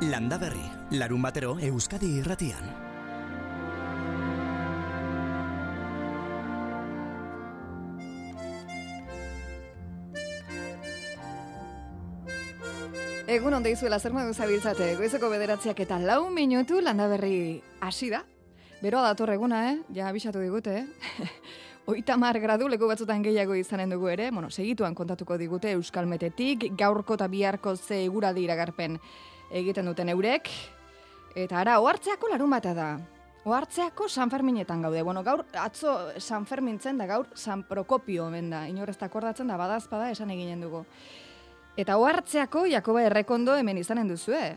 Landa Berri, larun batero Euskadi irratian. Egun onde izuela zer modu zabiltzate, goizeko bederatziak eta lau minutu landa berri hasi da. Beroa dator eguna, eh? Ja, abisatu digute, eh? Oita mar gradu leku batzutan gehiago izanen dugu ere, bueno, segituan kontatuko digute Euskal Metetik, gaurko eta biharko ze eguradi iragarpen egiten duten eurek. Eta ara, ohartzeako larun bata da. Ohartzeako San Ferminetan gaude. Bueno, gaur, atzo San Fermintzen da, gaur San Prokopio omen da. Inorrezta akordatzen da, badazpada esan eginen dugu. Eta ohartzeako Jakoba Errekondo hemen izanen duzue.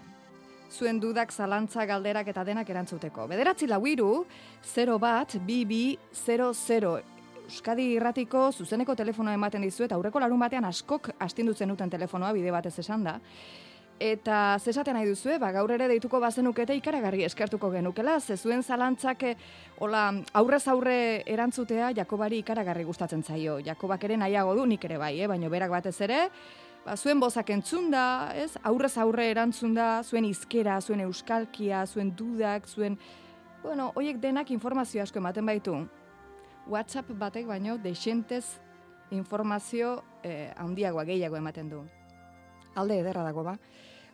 Zuen dudak, zalantza, galderak eta denak erantzuteko. Bederatzi lau iru, 0 bat, bi, 0, Euskadi irratiko zuzeneko telefonoa ematen dizu eta aurreko larun batean askok astindutzen duten telefonoa bide batez esan da. Eta zesaten nahi duzue, ba, gaur ere deituko bazenukete ikaragarri eskertuko genukela, ze zuen zalantzak eh, hola, aurrez aurre erantzutea Jakobari ikaragarri gustatzen zaio. Jakobak ere nahiago du nik ere bai, eh? baina berak batez ere, ba, zuen bozak entzun da, ez? aurrez aurre erantzun da, zuen izkera, zuen euskalkia, zuen dudak, zuen... Bueno, hoiek denak informazio asko ematen baitu. WhatsApp batek baino desentez informazio eh, handiagoa gehiago ematen du. Alde ederra dago ba.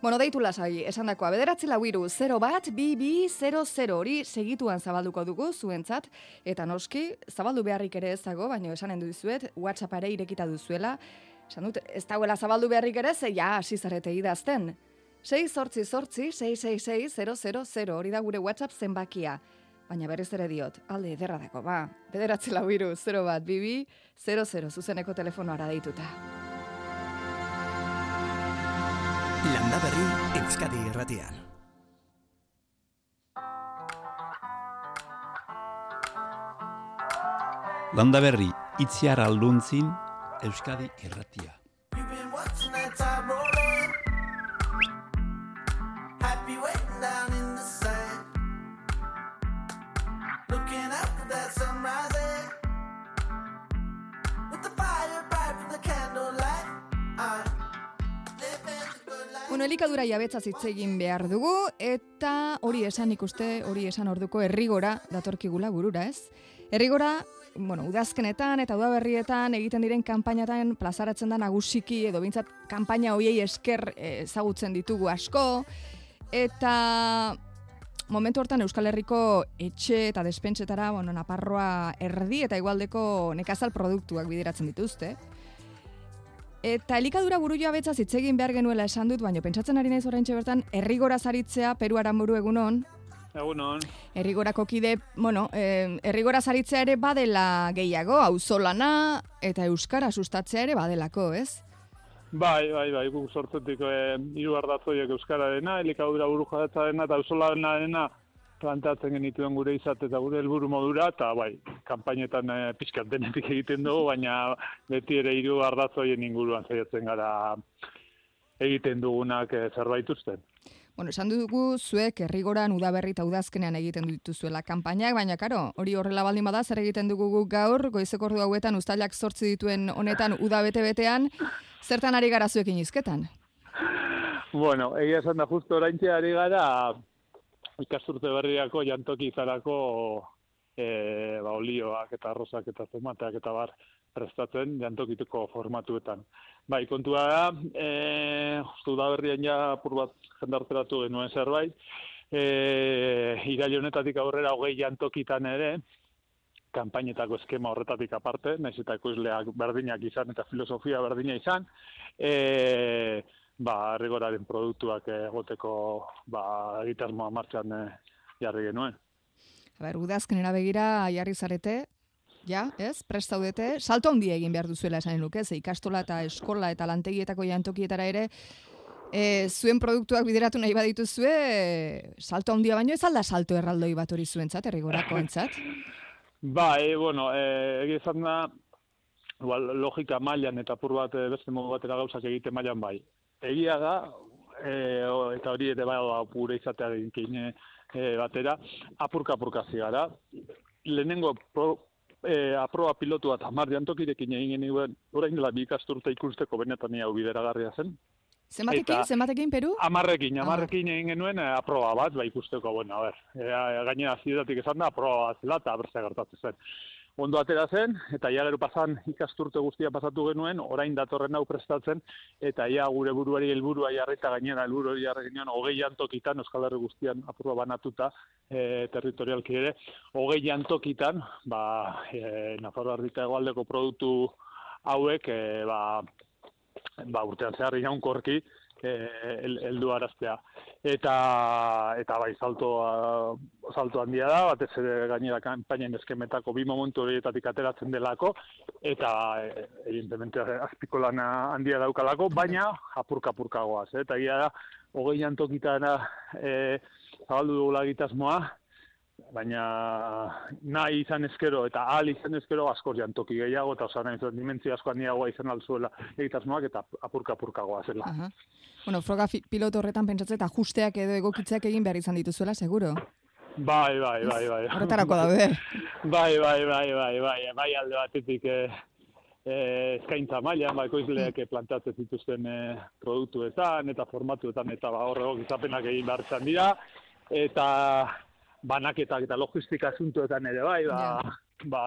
Bueno, deitu lasai, esan dakoa, bederatzi lau iru, 0 bat, bi, bi, 0, 0, hori segituan zabalduko dugu zuentzat, eta noski, zabaldu beharrik ere ez dago, baina esanen duzuet, WhatsApp ere irekita duzuela, Esan dut, ez dagoela zabaldu beharrik ere, ze ja, hasi zarete idazten. 6 sortzi sortzi, 666 hori da gure WhatsApp zenbakia. Baina berriz ere diot, alde ederra dago, ba. Bederatzi lau iru, 0 bat, bibi, 00, zuzeneko telefonoara deituta. Landa Berri, Euskadi irratian. Landa Berri, itziar alduntzin, Euskadi Erratia. Elikadura jabetza zitzegin behar dugu, eta hori esan ikuste, hori esan orduko errigora datorkigula burura, ez? Errigora bueno, udazkenetan eta udaberrietan egiten diren kanpainatan plazaratzen da nagusiki edo bintzat kanpaina hoiei esker eh, ezagutzen ditugu asko eta momentu hortan Euskal Herriko etxe eta despentsetara, bueno, Naparroa erdi eta igualdeko nekazal produktuak bideratzen dituzte. Eta elikadura buru joa zitzegin behar genuela esan dut, baina pentsatzen ari naiz orain bertan, errigora zaritzea, Peru aramuru egunon, Egunon. Errigorako kide, bueno, eh, errigora zaritzea ere badela gehiago, auzolana eta euskara sustatzea ere badelako, ez? Bai, bai, bai, guk sortzetik eh, hiru ardatzoiek euskara dena, elikadura buru jadetza dena eta auzolana plantatzen genituen gure izate eta gure helburu modura, eta bai, kanpainetan eh, pixkat denetik egiten dugu, baina beti ere hiru ardatzoien inguruan zaiatzen gara egiten dugunak eh, zerbait usten. Bueno, esan dugu zuek herrigoran udaberri eta udazkenean egiten dituzuela kanpainak, baina karo, hori horrela baldin bada, zer egiten dugu gaur, goizeko ordu hauetan ustailak sortzi dituen honetan udabete betean, zertan ari gara zuekin izketan? Bueno, egia esan da justo oraintxe ari gara ikasturte berriako jantoki izarako e, ba, olioak eta arrozak eta tomateak eta bar prestatzen jantokituko formatuetan. Bai, kontua da, e, justu da berrian ja apur bat jendarteratu genuen zerbait, e, irail honetatik aurrera hogei jantokitan ere, kanpainetako eskema horretatik aparte, nahiz eta ekoizleak berdinak izan eta filosofia berdina izan, e, ba, rigoraren produktuak egoteko ba, egitasmoa martxan e, jarri genuen. A ber, udazkenera begira jarri zarete, Ja, ez, prestaudete, salto handia egin behar duzuela esan nuke, ze ikastola eta eskola eta lantegietako jantokietara ere, e, zuen produktuak bideratu nahi baditu zue, salto handia baino ez alda salto erraldoi bat hori zuen zat, errigorako entzat? Ba, e, bueno, e, egizan da, logika mailan eta pur bat beste modu batera gauzak egite mailan bai. Egia da, e, eta hori ere bai gure izatea e, batera, apurka-apurka zigara. Lehenengo pro, e, aproba pilotua eta mar jantokirekin egin genuen, orain dela bi ikasturte ikusteko benetan hau bideragarria zen. Zenbatekin, zenbatekin, Peru? Amarrekin, Ah. amarrekin egin genuen eh, aproba bat, ba ikusteko, bueno, a ber, e, gainera zidatik esan da, aproba bat zela, eta berze gertatzen zen. Ondo atera zen, eta ja gero pasan ikasturte guztia pasatu genuen, orain datorren hau prestatzen, eta ja gure buruari helburua jarrita gainera helburu jarri ginen, hogei antokitan, Euskal Herri guztian aproba banatuta, e, territorialki ere, hogei antokitan, ba, e, Nafarroa erdita egoaldeko produktu hauek, e, ba, ba, urtean zehar iraunkorki, eh, el- heldu araztea. Eta, eta bai, salto, salto handia da, batez ere gainera kanpainen eskemetako bi momentu horietatik ateratzen delako, eta eh, evidentemente azpiko lana handia daukalako, baina apurka-apurkagoaz, eh? eta gira da, hogei antokitana eh, zabaldu dugula egitasmoa, baina nahi izan ezkero eta ahal izan ezkero askor jantoki gehiago eta osan nahi dimentzio asko handiagoa izan alzuela egitasmoak eta apurka apurkagoa zela. Aha. Bueno, froga piloto horretan pentsatzen eta ajusteak edo egokitzeak egin behar izan dituzuela, seguro. Bai, bai, bai, bai. Horretarako daude. Bai, bai, bai, bai, bai, bai alde batetik eh, eh, eskaintza mailan, ba, ekoizleak plantatzen zituzten eh, produktuetan eta formatuetan eta ba, hor egokizapenak egin behar izan dira, eta banaketak eta logistika asuntuetan ere bai, ba, ba,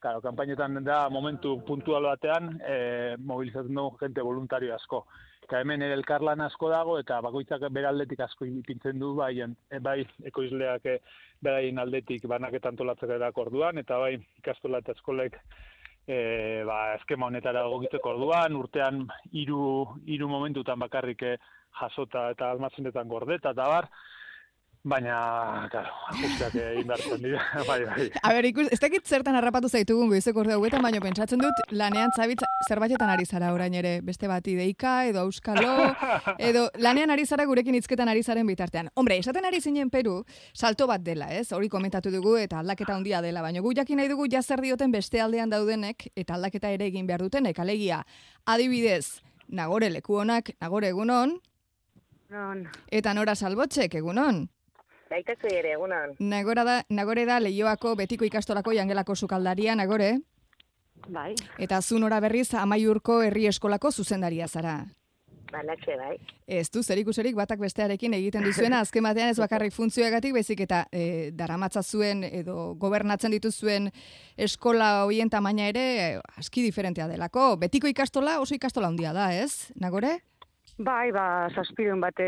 Claro, kanpainetan da momentu puntual batean eh, mobilizatzen dugu jente voluntario asko. Eta hemen ere elkarlan asko dago eta bakoitzak bere aldetik asko ipintzen du bai, e, bai ekoizleak e, beraien aldetik banaketan tolatzeko erako orduan eta bai ikastola eta eskolek e, ba, eskema honetara egokitzeko orduan, urtean hiru hiru momentutan bakarrik eh, jasota eta almazenetan gordeta eta bar, baina, claro, ajusteak egin behartzen dira, bai, bai. A ber, ikus, ez dakit zertan harrapatu zaitugun goizeko ordu hauetan, baina pentsatzen dut lanean zabitz zerbaitetan ari zara orain ere, beste bati deika, edo auskalo, edo lanean ari zara gurekin hizketan ari zaren bitartean. Hombre, esaten ari zinen Peru, salto bat dela, ez? Hori komentatu dugu eta aldaketa handia dela, baina gu jakin nahi dugu jazer dioten beste aldean daudenek eta aldaketa ere egin behar dutenek, alegia, adibidez, nagore leku honak, nagore egunon, Non, eta nora salbotxek egunon. Baitazu ere, egunon. Nagora da, nagore da Leioako betiko ikastolako jangelako sukaldaria, nagore? Bai, Eta zu nora berriz amaiurko herri eskolako zuzendaria zara. balatxe, bai. Ez du, zer ikuserik batak bestearekin egiten dizuena, azken batean ez bakarrik funtzioagatik, baizik eta e, daramatza zuen edo gobernatzen dituzuen eskola hoien tamaina ere e, aski diferentea delako. Betiko ikastola oso ikastola handia da, ez? Nagore? Bai, ba, zazpirun bate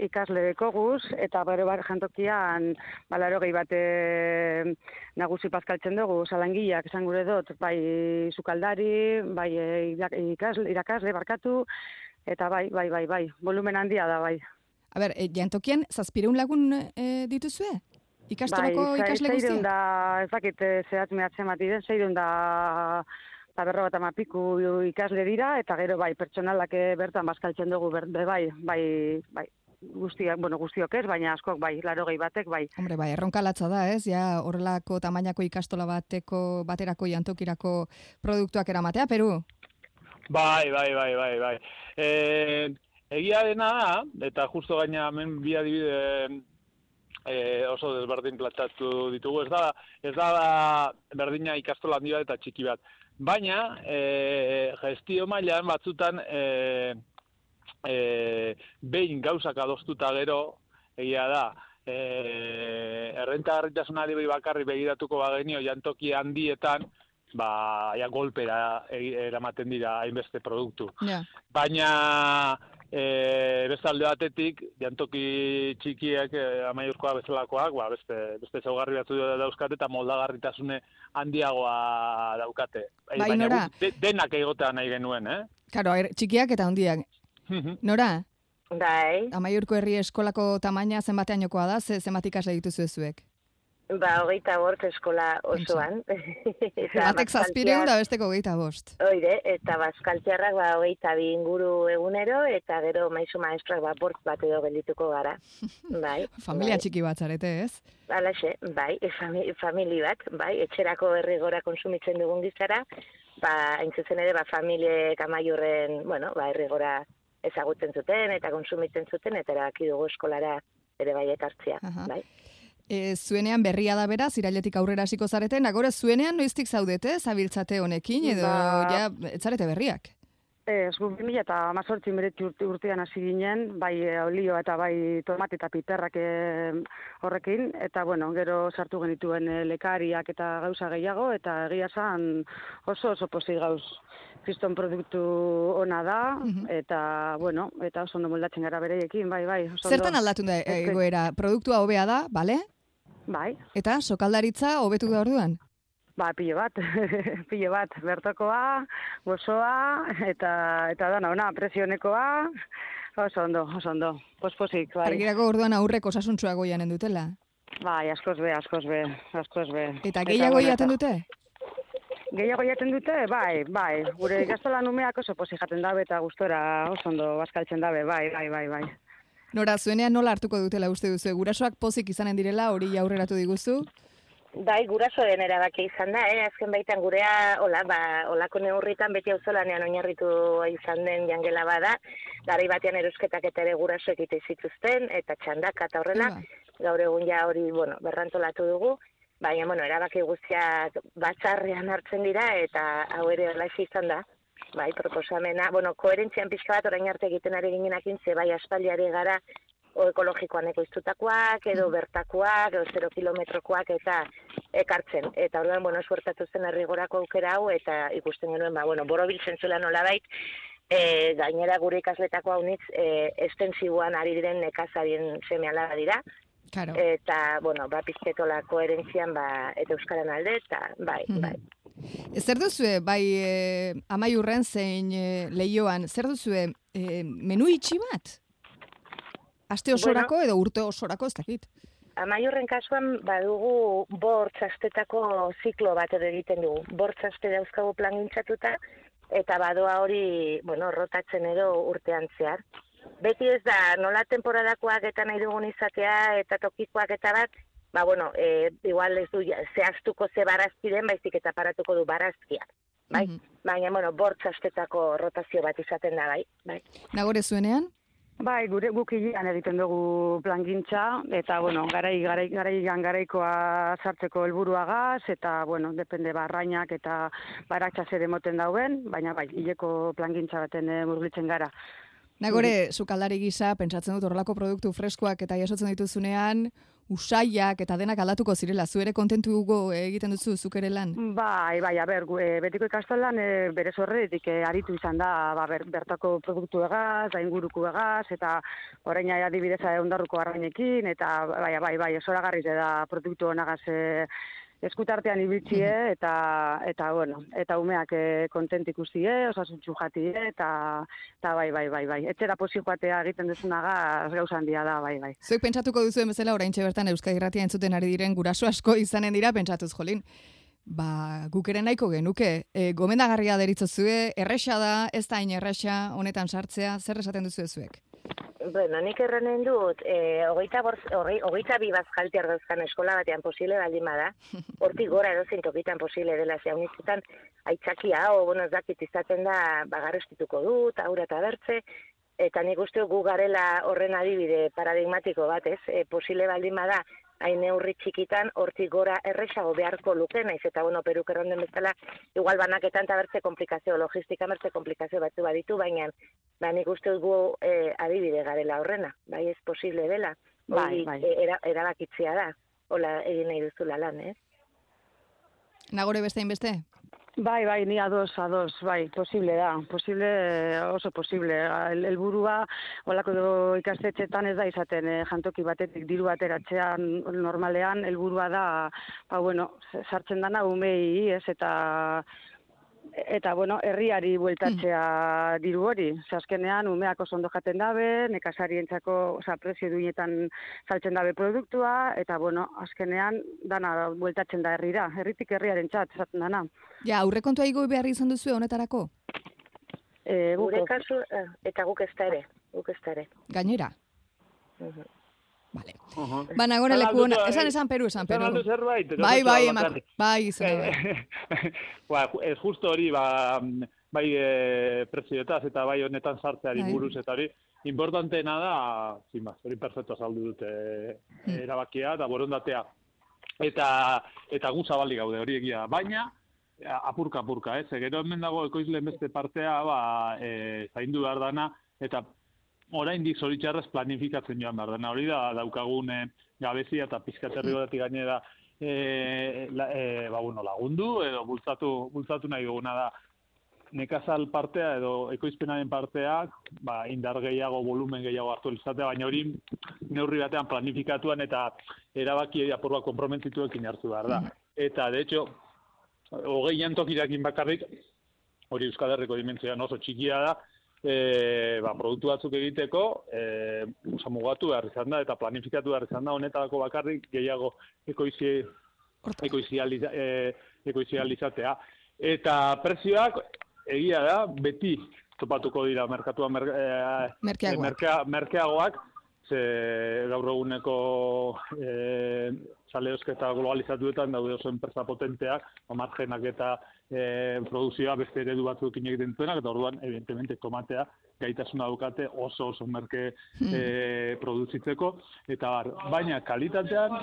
ikasle dekoguz, eta bero bat jantokian, balaro gehi bate nagusi pazkaltzen dugu, salangiak esan gure dut, bai sukaldari, bai ikasle, irakasle barkatu, eta bai, bai, bai, bai, volumen handia da, bai. A ber, e, jantokien zazpireun lagun e, dituzue? Ikastolako bai, ikasle guztia? da, ez dakit eh, zehatz mehatzen bat diren, zeireun da eta berro bat amapiku ikasle dira, eta gero bai, pertsonalak bertan bazkaltzen dugu, ber, be, bai, bai, bai, guztiak, bueno, guztiok ez, baina askok bai, laro gehi batek, bai. Hombre, bai, erronka latza da, ez? Ja, horrelako tamainako ikastola bateko, baterako jantokirako produktuak eramatea, Peru? Bai, bai, bai, bai, bai. E, egia dena da, eta justo gaina hemen bi adibide e, oso desberdin platatu ditugu, ez da, ez da berdina ikastola handi bat eta txiki bat. Baina, e, gestio mailan batzutan e, e, behin gauzak adostuta gero, egia da, e, errentagarritasunari bakarri begiratuko bagenio jantoki handietan, ba, ja, golpera egi- eramaten dira hainbeste produktu. Ja. Baina e, beste alde batetik, jantoki txikiek, e, amaiurkoa bezalakoak, ba, beste, beste zaugarri batzu dauzkate eta moldagarritasune handiagoa daukate. E, Bai, baina Nora. de, denak egotea nahi genuen, eh? Karo, er, txikiak eta handiak. Nora, Bai, amaiurko herri eskolako tamaina zenbatean jokoa da, ze, zenbat ikasle dituzu zuek? Ba, hogeita bort eskola osoan. eta Batek zazpireun da besteko geita bost. Oide, eta bazkaltxarrak ba, hogeita bi inguru egunero, eta gero maizu maestroak ba, bort bat edo geldituko gara. Bai. Familia bai. txiki bat zarete, ez? Alaxe, bai, fami, famili bat, bai, etxerako herrigora konsumitzen dugun gizara, ba, zuzen ere, ba, familiek amaiurren, bueno, ba, herrigora ezagutzen zuten eta konsumitzen zuten, eta erabaki dugu eskolara ere bai ekartzea, Aha. bai. E, zuenean berria da beraz, irailetik aurrera hasiko zareten, agora zuenean noiztik zaudete, zabiltzate honekin, edo Ba- ja, ez zarete berriak. Ez, gu 2000 eta mazortzi meretzi urte, urtean hasi ginen, bai e, olio eta bai tomate eta piperrak e, horrekin, eta bueno, gero sartu genituen e, lekariak eta gauza gehiago, eta egia zan oso oso posi gauz kriston produktu ona da, Mhm. eta bueno, eta oso ondo moldatzen gara bereiekin, bai, bai. Oso Zertan aldatu da egoera? Produktua hobea da, bale? Bai, Eta sokaldaritza hobetu da orduan? ba, pilo bat, pilo bat, bertokoa, gozoa, eta, eta dana, ona, presionekoa, oso ondo, oso ondo, posposik, bai. Argirako orduan aurrek osasuntxoago janen dutela. Bai, askoz be, askoz be, askoz be. Eta gehiago jaten dute? Gehiago jaten dute, bai, bai. Gure gaztelan umeak oso posi jaten dabe eta gustora oso ondo bazkaltzen dabe, bai, bai, bai, bai. Nora, zuenean nola hartuko dutela uste duzu? Gurasoak pozik izanen direla, hori aurreratu diguzu? Bai, gurasoen erabaki izan da, eh? azken baitan gurea, hola, ba, olako neurritan beti auzolanean oinarritu izan den jangela bada, garai batean erusketak eta ere guraso egite zituzten, eta txandaka eta horrela, gaur egun ja hori, bueno, berrantolatu dugu, baina, bueno, erabaki guztiak batzarrean hartzen dira, eta hau ere halaxe izan da, bai, proposamena, bueno, koherentzian pixka bat orain arte egiten ari ginenakin, ze bai aspaldiari gara, o ekologikoan ekoiztutakoak, edo bertakoak, edo zero kilometrokoak, eta ekartzen. Eta orduan, bueno, suertatu zen herrigorako aukera hau, eta ikusten genuen, ba, bueno, borobiltzen zuela nolabait, e, gainera gure ikasletako haunitz, e, estensiboan ari diren nekazarien seme alaba dira, Karo. eta, bueno, ba, pizketola koherentzian, ba, eta euskaran alde, eta, bai, Mhm. bai. Zer duzue, bai e, amaiurren zein e, leioan, zer duzue e, menu itxi bat? Aste osorako edo urte osorako ez dakit. Amaiurren kasuan badugu bortz astetako ziklo bat edo egiten dugu. Bortz aste dauzkagu plangintzatuta eta badoa hori, bueno, rotatzen edo urtean zehar. Beti ez da, nola temporadakoak eta nahi dugun izatea eta tokikoak eta bat, ba, bueno, e, igual ez du zehaztuko ze barazkiren, baizik eta paratuko du barazkia. Bai, Mhm. baina, bueno, bortz astetako rotazio bat izaten da, bai, bai. Nagore zuenean? Bai, gure guk hilean egiten dugu plangintza eta bueno, garai garai garaian garaikoa sartzeko helburuagaz eta bueno, depende barrainak eta baratsa zer emoten dauen, baina bai, hileko plangintza baten eh, murgiltzen gara. Nagore, sukaldari gisa, pentsatzen dut horrelako produktu freskoak eta jasotzen dituzunean, usaiak eta denak aldatuko zirela, zu ere kontentu egiten duzu zuk ere lan? Bai, bai, a ber, gu- eh, betiko ikastolan e, bere zorretik e, aritu izan da ba, ber, bertako produktu egaz, da inguruko egaz, eta orain adibidez eh, ondarruko arrainekin, eta bai, bai, bai, esoragarri da produktu honagaz e, eskutartean ibiltzie, eta, eta, bueno, eta umeak e, kontent ikustie, osasuntxu jatie, eta, eta bai, bai, bai, bai. Etxera posi joatea egiten duzunagaz gauza handia da, bai, bai. Zuek pentsatuko duzuen bezala oraintxe bertan Euskadi Irratia entzuten ari diren guraso asko izanen dira pentsatuz jolin. Ba, guk ere nahiko genuke. E, gomendagarria deritzozue, erresa da, ez da hain erresa, honetan sartzea, zer esaten duzu zuek? Bueno, nik erranen dut, e, hogeita, borz, hogei, hogeita bi bazkaltiar dauzkan eskola batean posible baldin bada, hortik gora edozein tokitan posible dela, ze haunitzetan aitzakia, o, bueno, ez dakit izaten da, bagarrestituko dut, aura eta bertze, eta nik uste gu garela horren adibide paradigmatiko bat, ez? E, posible baldin bada, hain neurri txikitan, hortik gora erresago beharko luke, naiz eta, bueno, peruk erronden bezala, igual banaketan eta bertze komplikazio, logistika bertze komplikazio batzu baditu, baina, ba, nik uste gu e, adibide garela horrena, bai ez posible dela, Bai, bai. e, era, erabakitzea da, hola egin nahi duzula lan, ez? Nagore bestein beste? Bai, bai, ni ados, ados, bai, posible da, posible, oso posible. El, helburua, olako ikastetxetan ez da izaten eh, jantoki batetik diru ateratzean normalean, helburua da, ba, bueno, sartzen dana umei, ez, eta eta bueno, herriari bueltatzea diru hori. Azkenean umeak oso ondo jaten dabe, nekazarientzako, osea, prezio duinetan saltzen dabe produktua eta bueno, azkenean dana bueltatzen da herrira, herritik herriarentzat esaten dana. Ja, aurrekontua igo behar izan duzu honetarako? E, Gure kasu, eh, eta guk ez da ere, guk ez da ere. Gainera? Mhm. Vale. Uh Ba, nagore Esan leku, alduzu, esan eh, esan Peru, esan Esan Peru. aldu zerbait? Bai, bai, emak, bai, izan ba, ez justo hori, ba, bai e, prezioetaz eta bai honetan sartzeari Bai. buruz eta hori, importanteena da, zin ba, hori perfecto saldu dute Hmm. erabakia eta borondatea. Eta, eta gu zabali gaude hori egia. Baina, apurka apurka, ez? Gero hemen dago ekoizlen beste partea, ba, e, zaindu behar dana, eta oraindik zoritxarrez planifikatzen joan behar dana. Hori da, daukagun e, gabezia eta pizkaterri godatik gainera e, la, e, ba, bueno, lagundu, edo bultzatu, bultzatu nahi duguna da nekazal partea edo ekoizpenaren parteak ba, indar gehiago, volumen gehiago hartu izatea, baina hori neurri batean planifikatuan eta erabaki apurba komprometituekin hartu behar da. Eta, de hecho, hogei jantokirakin bakarrik, hori Euskal Herriko dimentzioan oso txikia da, e, ba, produktu batzuk egiteko, e, oza, mugatu behar izan da, eta planifikatu behar izan da, honetarako bakarrik gehiago ekoizi, ekoizi, e, ekoizi alizatea. Eta prezioak, egia da, beti topatuko dira merkatua mer, e, merkeagoak. merkeagoak, ze gaur eguneko e, saleosketa globalizatuetan daude oso enpresa potenteak, margenak eta e, produzioa beste eredu batzuekin egiten duenak, eta orduan, evidentemente, tomatea gaitasuna daukate oso oso merke e, produzitzeko, eta bar, baina kalitatean,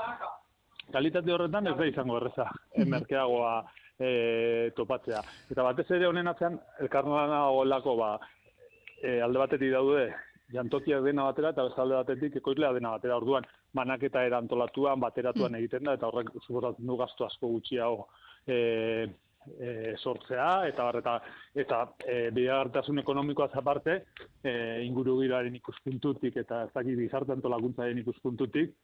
kalitate horretan ez da izango erreza, hmm. merkeagoa e, topatzea. Eta batez ere honen atzean, elkarnoan lako, ba, e, alde batetik daude, jantokiak dena batera eta beste alde batetik ekoizlea dena batera. Orduan, banaketa erantolatuan, bateratuan hmm. egiten da, eta horrek suposatzen du gasto asko gutxiago e, e, sortzea eta bar eta e, bidegartasun ekonomikoa aparte e, ingurugiraren ikuspuntutik eta ez dakit gizarte antolakuntzaren ikuspuntutik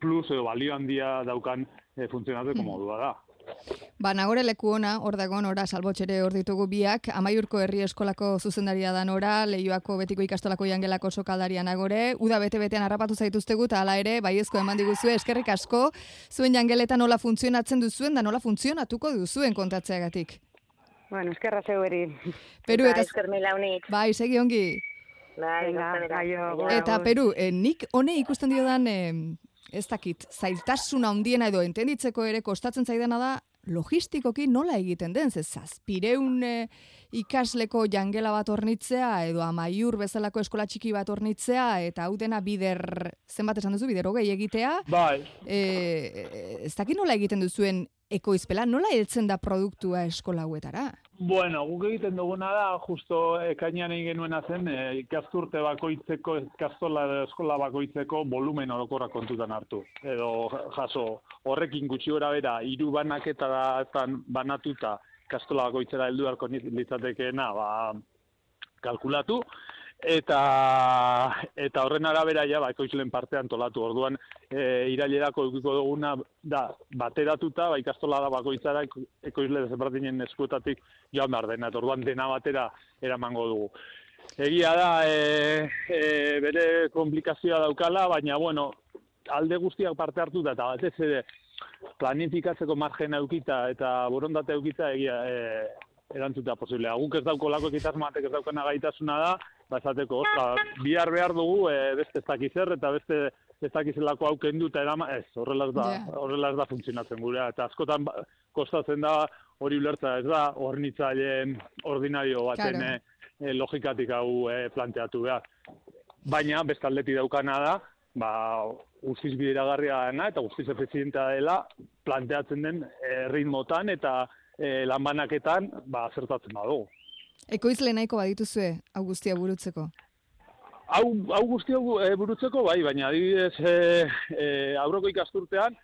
plus edo balio handia daukan e, funtzionatzeko mm. modua da. Ba, nagore leku ona, hor dago nora, salbotxere hor ditugu biak, amaiurko herri eskolako zuzendaria da nora, lehioako betiko ikastolako jangelako sokaldaria nagore, uda bete-betean harrapatu zaituztegu, eta ala ere, baiezko eman diguzue, eskerrik asko, zuen jangeletan nola funtzionatzen duzuen, da nola funtzionatuko duzuen kontatzeagatik. Bueno, eskerra zeu eri. Peru eta... Bai, segi ongi. Bai, eta Peru, eh, nik hone ikusten dio dan, eh, ez dakit, zailtasuna handiena edo entenditzeko ere kostatzen zaidana da logistikoki nola egiten den, ze zazpireun e, ikasleko jangela bat ornitzea edo amaiur bezalako eskola txiki bat ornitzea eta hau dena bider, zenbat esan duzu, bider hogei egitea. Bai. E, ez dakit nola egiten duzuen ekoizpela, nola heltzen da produktua eskola hauetara? Bueno, guk egiten duguna da, justo ekainan egin genuen zen, e, ikasturte bakoitzeko, ikastola eskola bakoitzeko volumen orokorra kontutan hartu. Edo, jaso, horrekin gutxi gora bera, iru banaketa da banatuta, ikastola bakoitzera heldu beharko litzatekeena, ba, kalkulatu, eta eta horren arabera ja ba ekoizlen partean tolatu. Orduan e, irailerako edukiko duguna da bateratuta ba ikastola da bakoitzara ekoizle desberdinen eskuetatik joan behar dena. Orduan dena batera eramango dugu. Egia da e, e, bere komplikazioa daukala, baina bueno, alde guztiak parte hartu da, eta batez ere planifikatzeko margen eukita eta borondate eukita egia e, erantzuta posiblea. Guk ez dauko lako ekitasmatek ez daukena gaitasuna da, ba, esateko, bihar behar dugu, e, beste ez dakiz eta beste ez dakizelako auken dut, erama, ez, horrela ez da, horrela ez da funtzionatzen gure, eta askotan ba, kostatzen da hori ulertza, ez da, hornitzaileen ordinario baten claro. e, logikatik hau e, planteatu behar. Baina, bestaldeti daukana da, ba, guztiz bideragarria dena eta guztiz efizientea dela planteatzen den e, ritmotan eta e, lanbanaketan ba, zertatzen badugu. Ekoizle nahiko badituzue hau guztia burutzeko? Hau, hau guztia e, burutzeko bai, baina adibidez e, e, aurroko ikasturtean,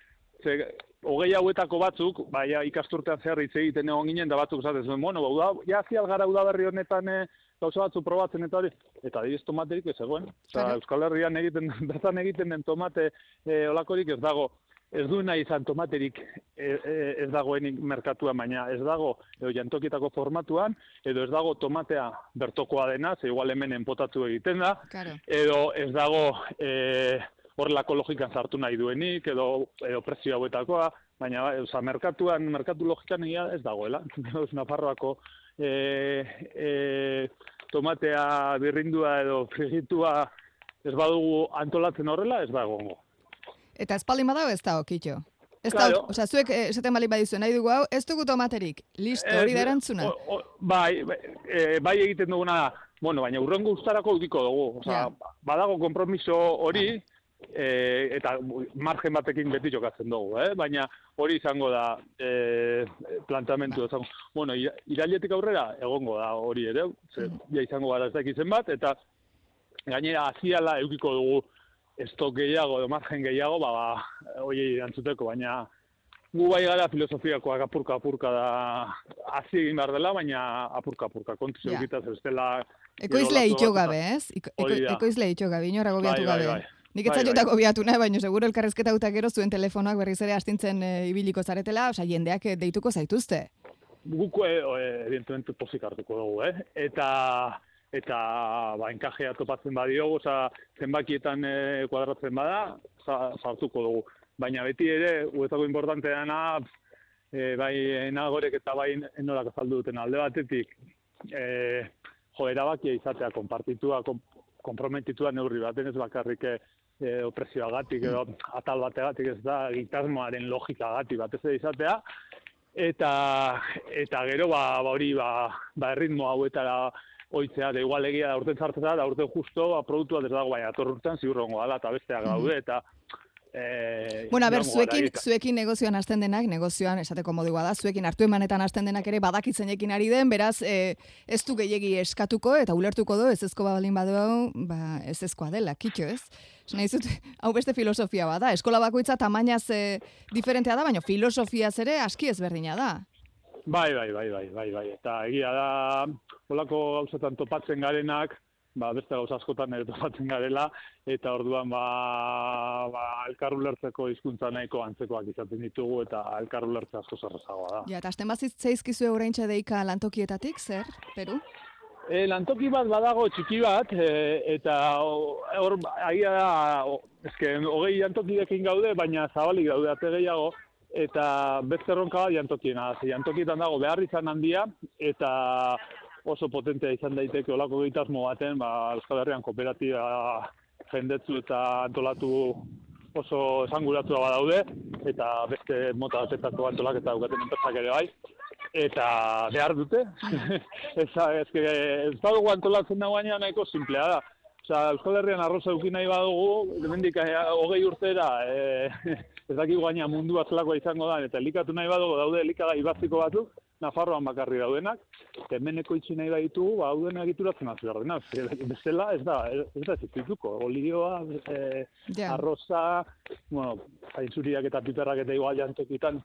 ze, hogei hauetako batzuk, bai, ikasturtean zehar hitz egiten egon ginen, da batzuk zaten zuen, bueno, ba, ja zial gara udaberri honetan e, gauza batzu probatzen eta hori, eta adibidez tomaterik ez egoen. Osa, Euskal Herrian egiten, bertan egiten den tomate e, olakorik ez dago ez du nahi izan tomaterik e, e, ez dagoenik merkatuan, baina ez dago edo jantokietako formatuan, edo ez dago tomatea bertokoa dena, ze igual hemen enpotatu egiten da, edo ez dago e, horrelako logikan zartu nahi duenik, edo, edo prezio hauetakoa, baina oza, merkatuan, merkatu logikan ez dagoela. Ez Nafarroako e, e, tomatea birrindua edo frigitua ez badugu antolatzen horrela, ez dago. Eta espaldin badago ez da okitxo. Ez claro. da, oza, zuek eh, esaten bali badizu, nahi dugu hau, ez dugu tomaterik. Listo, hori da erantzuna. bai, bai, e, bai egiten duguna, bueno, baina urrengo ustarako udiko dugu. Oza, yeah. badago kompromiso hori, e, eta margen batekin beti jokatzen dugu, eh? baina hori izango da e, plantamentu izango. Bueno, ira- irailetik aurrera egongo da hori ere, ze, ja izango gara ez dakitzen bat, eta gainera hasiala eukiko dugu estok gehiago, edo margen gehiago, ba, ba hori erantzuteko, baina gu bai gara filosofiakoak apurka apurka da hasi egin behar dela, baina apurka apurka, kontu Ja. zeukitaz bestela... Ekoizlea itxo gabe, ez? Eko, ekoizlea itxo gabe, inora gobiatu Bai, bai, gabe. bai. Nik Bai, etzaiota bai. gobiatu nahi, baina seguro elkarrezketa uta gero zuen telefonoak berriz ere astintzen e, ibiliko zaretela, osea, jendeak eh, deituko zaituzte. Guk, e, e, evidentemente, pozik hartuko dugu, eh? Eta, eta ba, enkajea topatzen badiogu, oza, zenbakietan e, kuadratzen bada, sa- sartuko dugu. Baina beti ere, guetako importante dana, e, bai nagorek eta bai enolak azaldu duten alde batetik, e, jo, erabakia izatea, konpartitua, kom, komprometitua neurri baten ez bakarrik e, opresioagatik edo atal bategatik ez da gitasmoaren logikagatik batez ere izatea, eta eta gero ba, ba hori ba, ba erritmo hauetara oitzea, da igual egia da urten sartzen da, urten justo ba, produktua ez dago, baina ator urtean ziurrongo dala, eta besteak daude, eta eh, Bueno, a ber, iraungo gara zuekin, zuekin negozioan hasten denak, negozioan esateko modua da, zuekin hartu emanetan hasten denak ere badakitzenekin ari den, beraz, e, ez du gehiegi eskatuko eta ulertuko du, ez ezko balin badu, ba, ez ezkoa dela, kitxo ez? Nahi zut, hau beste filosofia bada, eskola bakoitza tamainaz e, diferentea da, baina filosofiaz ere aski ezberdina da. Bai, bai, bai, bai, bai, bai. Eta egia da, holako gauzetan topatzen garenak, ba, beste gauza askotan ere topatzen garela, eta orduan ba, ba elkar ulertzeko hizkuntza nahiko antzekoak izaten ditugu, eta elkar ulertze asko zerrezagoa da. Ja, eta hasten bazit zeizkizue oraintxe deika lantokietatik, zer, Peru? E, lantoki bat badago txiki bat, e, eta hor agia da, o, eske, hogei jantokidekin gaude, baina zabalik daude ate gehiago, eta beste erronka bat jantokiena. Jantokietan dago behar izan handia, eta oso potentea izan daiteke olako egitasmo baten, ba, Euskal Herrian kooperatiba jendetzu eta antolatu oso esanguratua badaude, eta beste mota batetako antolaketa daukaten enpresak ere bai eta behar dute. ez, ez, ez badugu antolatzen da baina nahiko simplea da. Osea, Euskal Herrian arroza eukin nahi badugu, hemendik eh, hogei urtera, eh, ez dakigu gaina mundu zelakoa izango da, eta elikatu nahi badugu daude elikagai baziko batzuk, Nafarroan bakarri daudenak, hemeneko itxi nahi baditugu, ba, dauden egituratzen hasi behar dena. Ze- Bestela, ez da, ez da zituko. Olioa, eh, Ja. arroza, bueno, zainzuriak eta piperrak eta igual jantokitan,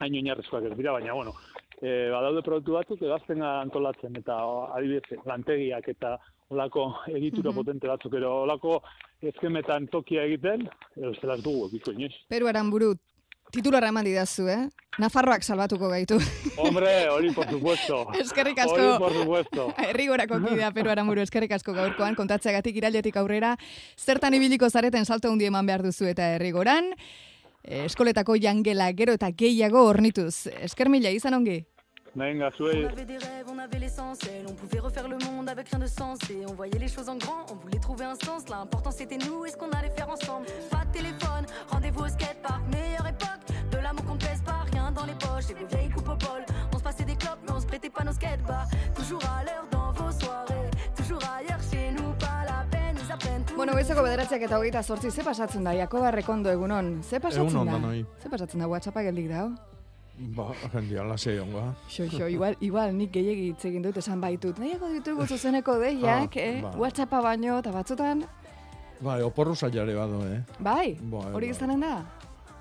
hain oinarrizkoak ez dira, baina, bueno, e, badaude produktu batzuk egazten antolatzen, eta adibidez, lantegiak eta olako egitura Mhm. potente batzuk, ero olako ezkemetan tokia egiten, edo zela ez dugu, biko inoiz. Peru buru, titularra eman didazu, eh? Nafarroak salbatuko gaitu. Hombre, hori por supuesto. Eskerrik Hori asko. por supuesto. Herrigorako kidea Peru Aramburu eskerrik asko gaurkoan kontatzeagatik irailetik aurrera zertan ibiliko zareten salto hundi eman behar duzu eta herrigoran eh, eskoletako jangela gero eta gehiago hornituz. Esker mila izan ongi. Venga, On avait des rêves, on avait l'essentiel. On pouvait refaire le monde avec rien de sensé. On voyait les choses en grand, on voulait trouver un sens. L'important c'était nous et ce qu'on allait faire ensemble. Pas de téléphone, rendez-vous au skatepark. Meilleure époque, de l'amour qu'on ne pèse pas. Rien dans les poches et vos vieilles coupes au bol. On se passait des clopes, mais on se prêtait pas nos skatebars. Toujours à l'heure dans vos soirées. Toujours ailleurs chez nous, pas la peine, ils apprennent tout. Bueno, goizeko bederatziak eta hogeita sortzi, ze pasatzen da, Jakoba Rekondo egunon? Ze pasatzen Egunon da? danoi. Ze pasatzen da, WhatsAppa geldik da? Ba, jendia, lasei ongoa. Xo, xo, igual, igual nik gehiagi hitz egin dut esan baitut. Nahiago ditugu zuzeneko deiak, Ah, eh? ba. WhatsAppa baino, eta batzutan, Bai, oporru zailare bado, eh? bai, Bai, hori bai. izanen da?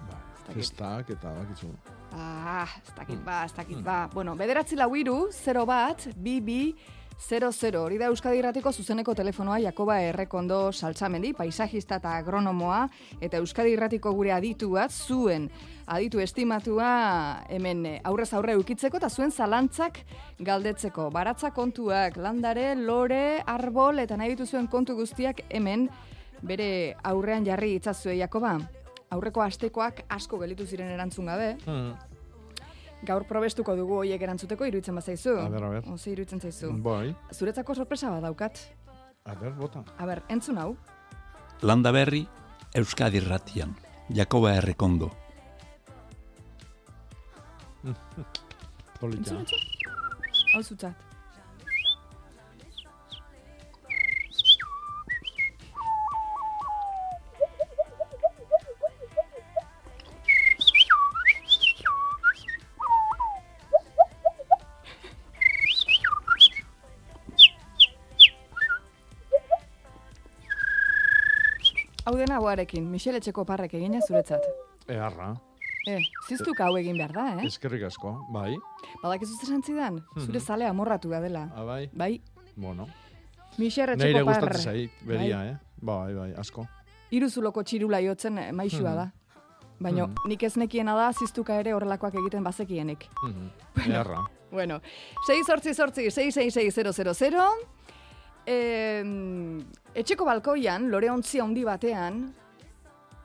Bai, festak eta bakizu. Ah, ez dakit ba, ez dakit ba. Bueno, bederatzi lau iru, 0 bat, bi, bi, 00. Hori da Euskadi Irratiko zuzeneko telefonoa Jakoba Errekondo Saltzamendi, paisajista eta agronomoa, eta Euskadi Irratiko gure aditu bat, zuen aditu estimatua hemen eh, aurrez aurre ukitzeko eta zuen zalantzak galdetzeko. Baratza kontuak, landare, lore, arbol eta nahi dituzuen kontu guztiak hemen bere aurrean jarri itzazue Jakoba. Aurreko astekoak asko gelitu ziren erantzun gabe, Hmm. Gaur probestuko dugu hoiek erantzuteko iruditzen bazaizu. A ber, a ber. Oze iruditzen zaizu. Bai, Zuretzako sorpresa bat daukat. a ber, bota. A ber, entzun hau. Landa berri, Euskadi Ratian. Jakoba Errekondo. Polita. Entzun, entzun. Hau zutzat. Hau dena guarekin, Michele Etxeko parrek egina zuretzat. Eharra. E, ziztuk hau egin behar da, eh? Eskerrik asko, bai. Badakizu zer zidan? Zure Mhm. zale amorratu da dela. Ah, bai. Bai, Bueno. Neire Etxeko par. gustatzen zait, beria, eh? Bai, bai, asko. Iruzuloko txirula jotzen eh, maixua Mhm. da. Baina Mhm. nik ez nekiena da ziztuka ere horrelakoak egiten bazekienik. Mhm. Eharra. Bueno, 6 sortzi sortzi, 666 Eh, etxeko balkoian, lore ontzi handi batean,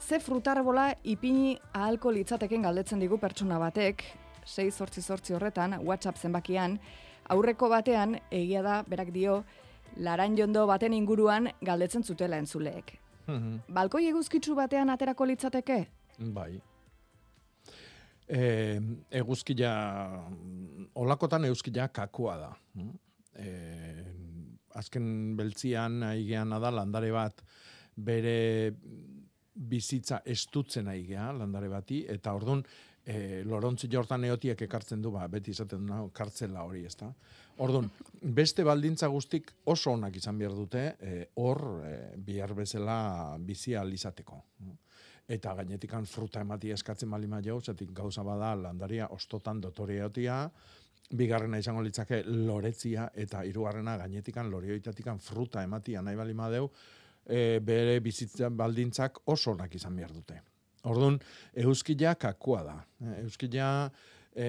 ze frutarbola ipini ahalko litzateken galdetzen digu pertsona batek, 6 sortzi sortzi horretan, WhatsApp zenbakian, aurreko batean, egia da, berak dio, laran jondo baten inguruan galdetzen zutela entzuleek. Mhm. Balkoi eguzkitzu batean aterako litzateke? Bai. E, eguzkia, olakotan eguzkia kakua da. E, azken beltzian aigean da landare bat bere bizitza estutzen aigea landare bati, eta ordun e, lorontzi jortan eotiek ekartzen du, ba, beti izaten du, kartzela hori, ezta? Ordun beste baldintza guztik oso onak izan behar dute, e, hor e, bihar bezala bizia alizateko eta gainetikan fruta emati eskatzen bali maio, zetik gauza bada landaria ostotan dotoreotia, bigarrena izango litzake loretzia, eta hirugarrena gainetikan lorioitatikan fruta ematia nahi bali madeu, e, bere bizitza baldintzak oso onak izan behar dute. Orduan, euskila kakua da. Euskila, e,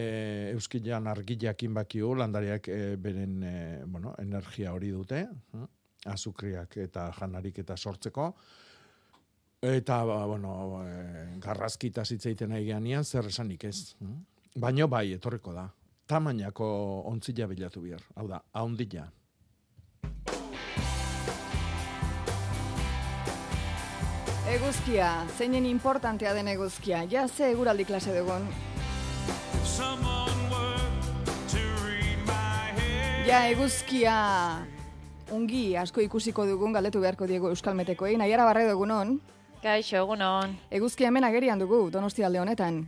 euskilan argilakin bakiu, landariak e, beren e, bueno, energia hori dute, hm? azukriak eta janarik eta sortzeko, Eta, ba, bueno, e, garrazkita zitzeiten nahi geanian, zer esanik ez. hm? Baino bai, etorriko da. Tamainako ontzila bilatu bihar. Hau da, haundila. Eguzkia, zeinen importantea den eguzkia. Ja, ze eguraldi klase dugun. Ja, eguzkia ungi asko ikusiko dugun galdetu beharko diego Euskalmetekoei. Naiara barre dugunon. Kaixo, egunon. Eguzkia hemen agerian dugu, donosti alde honetan.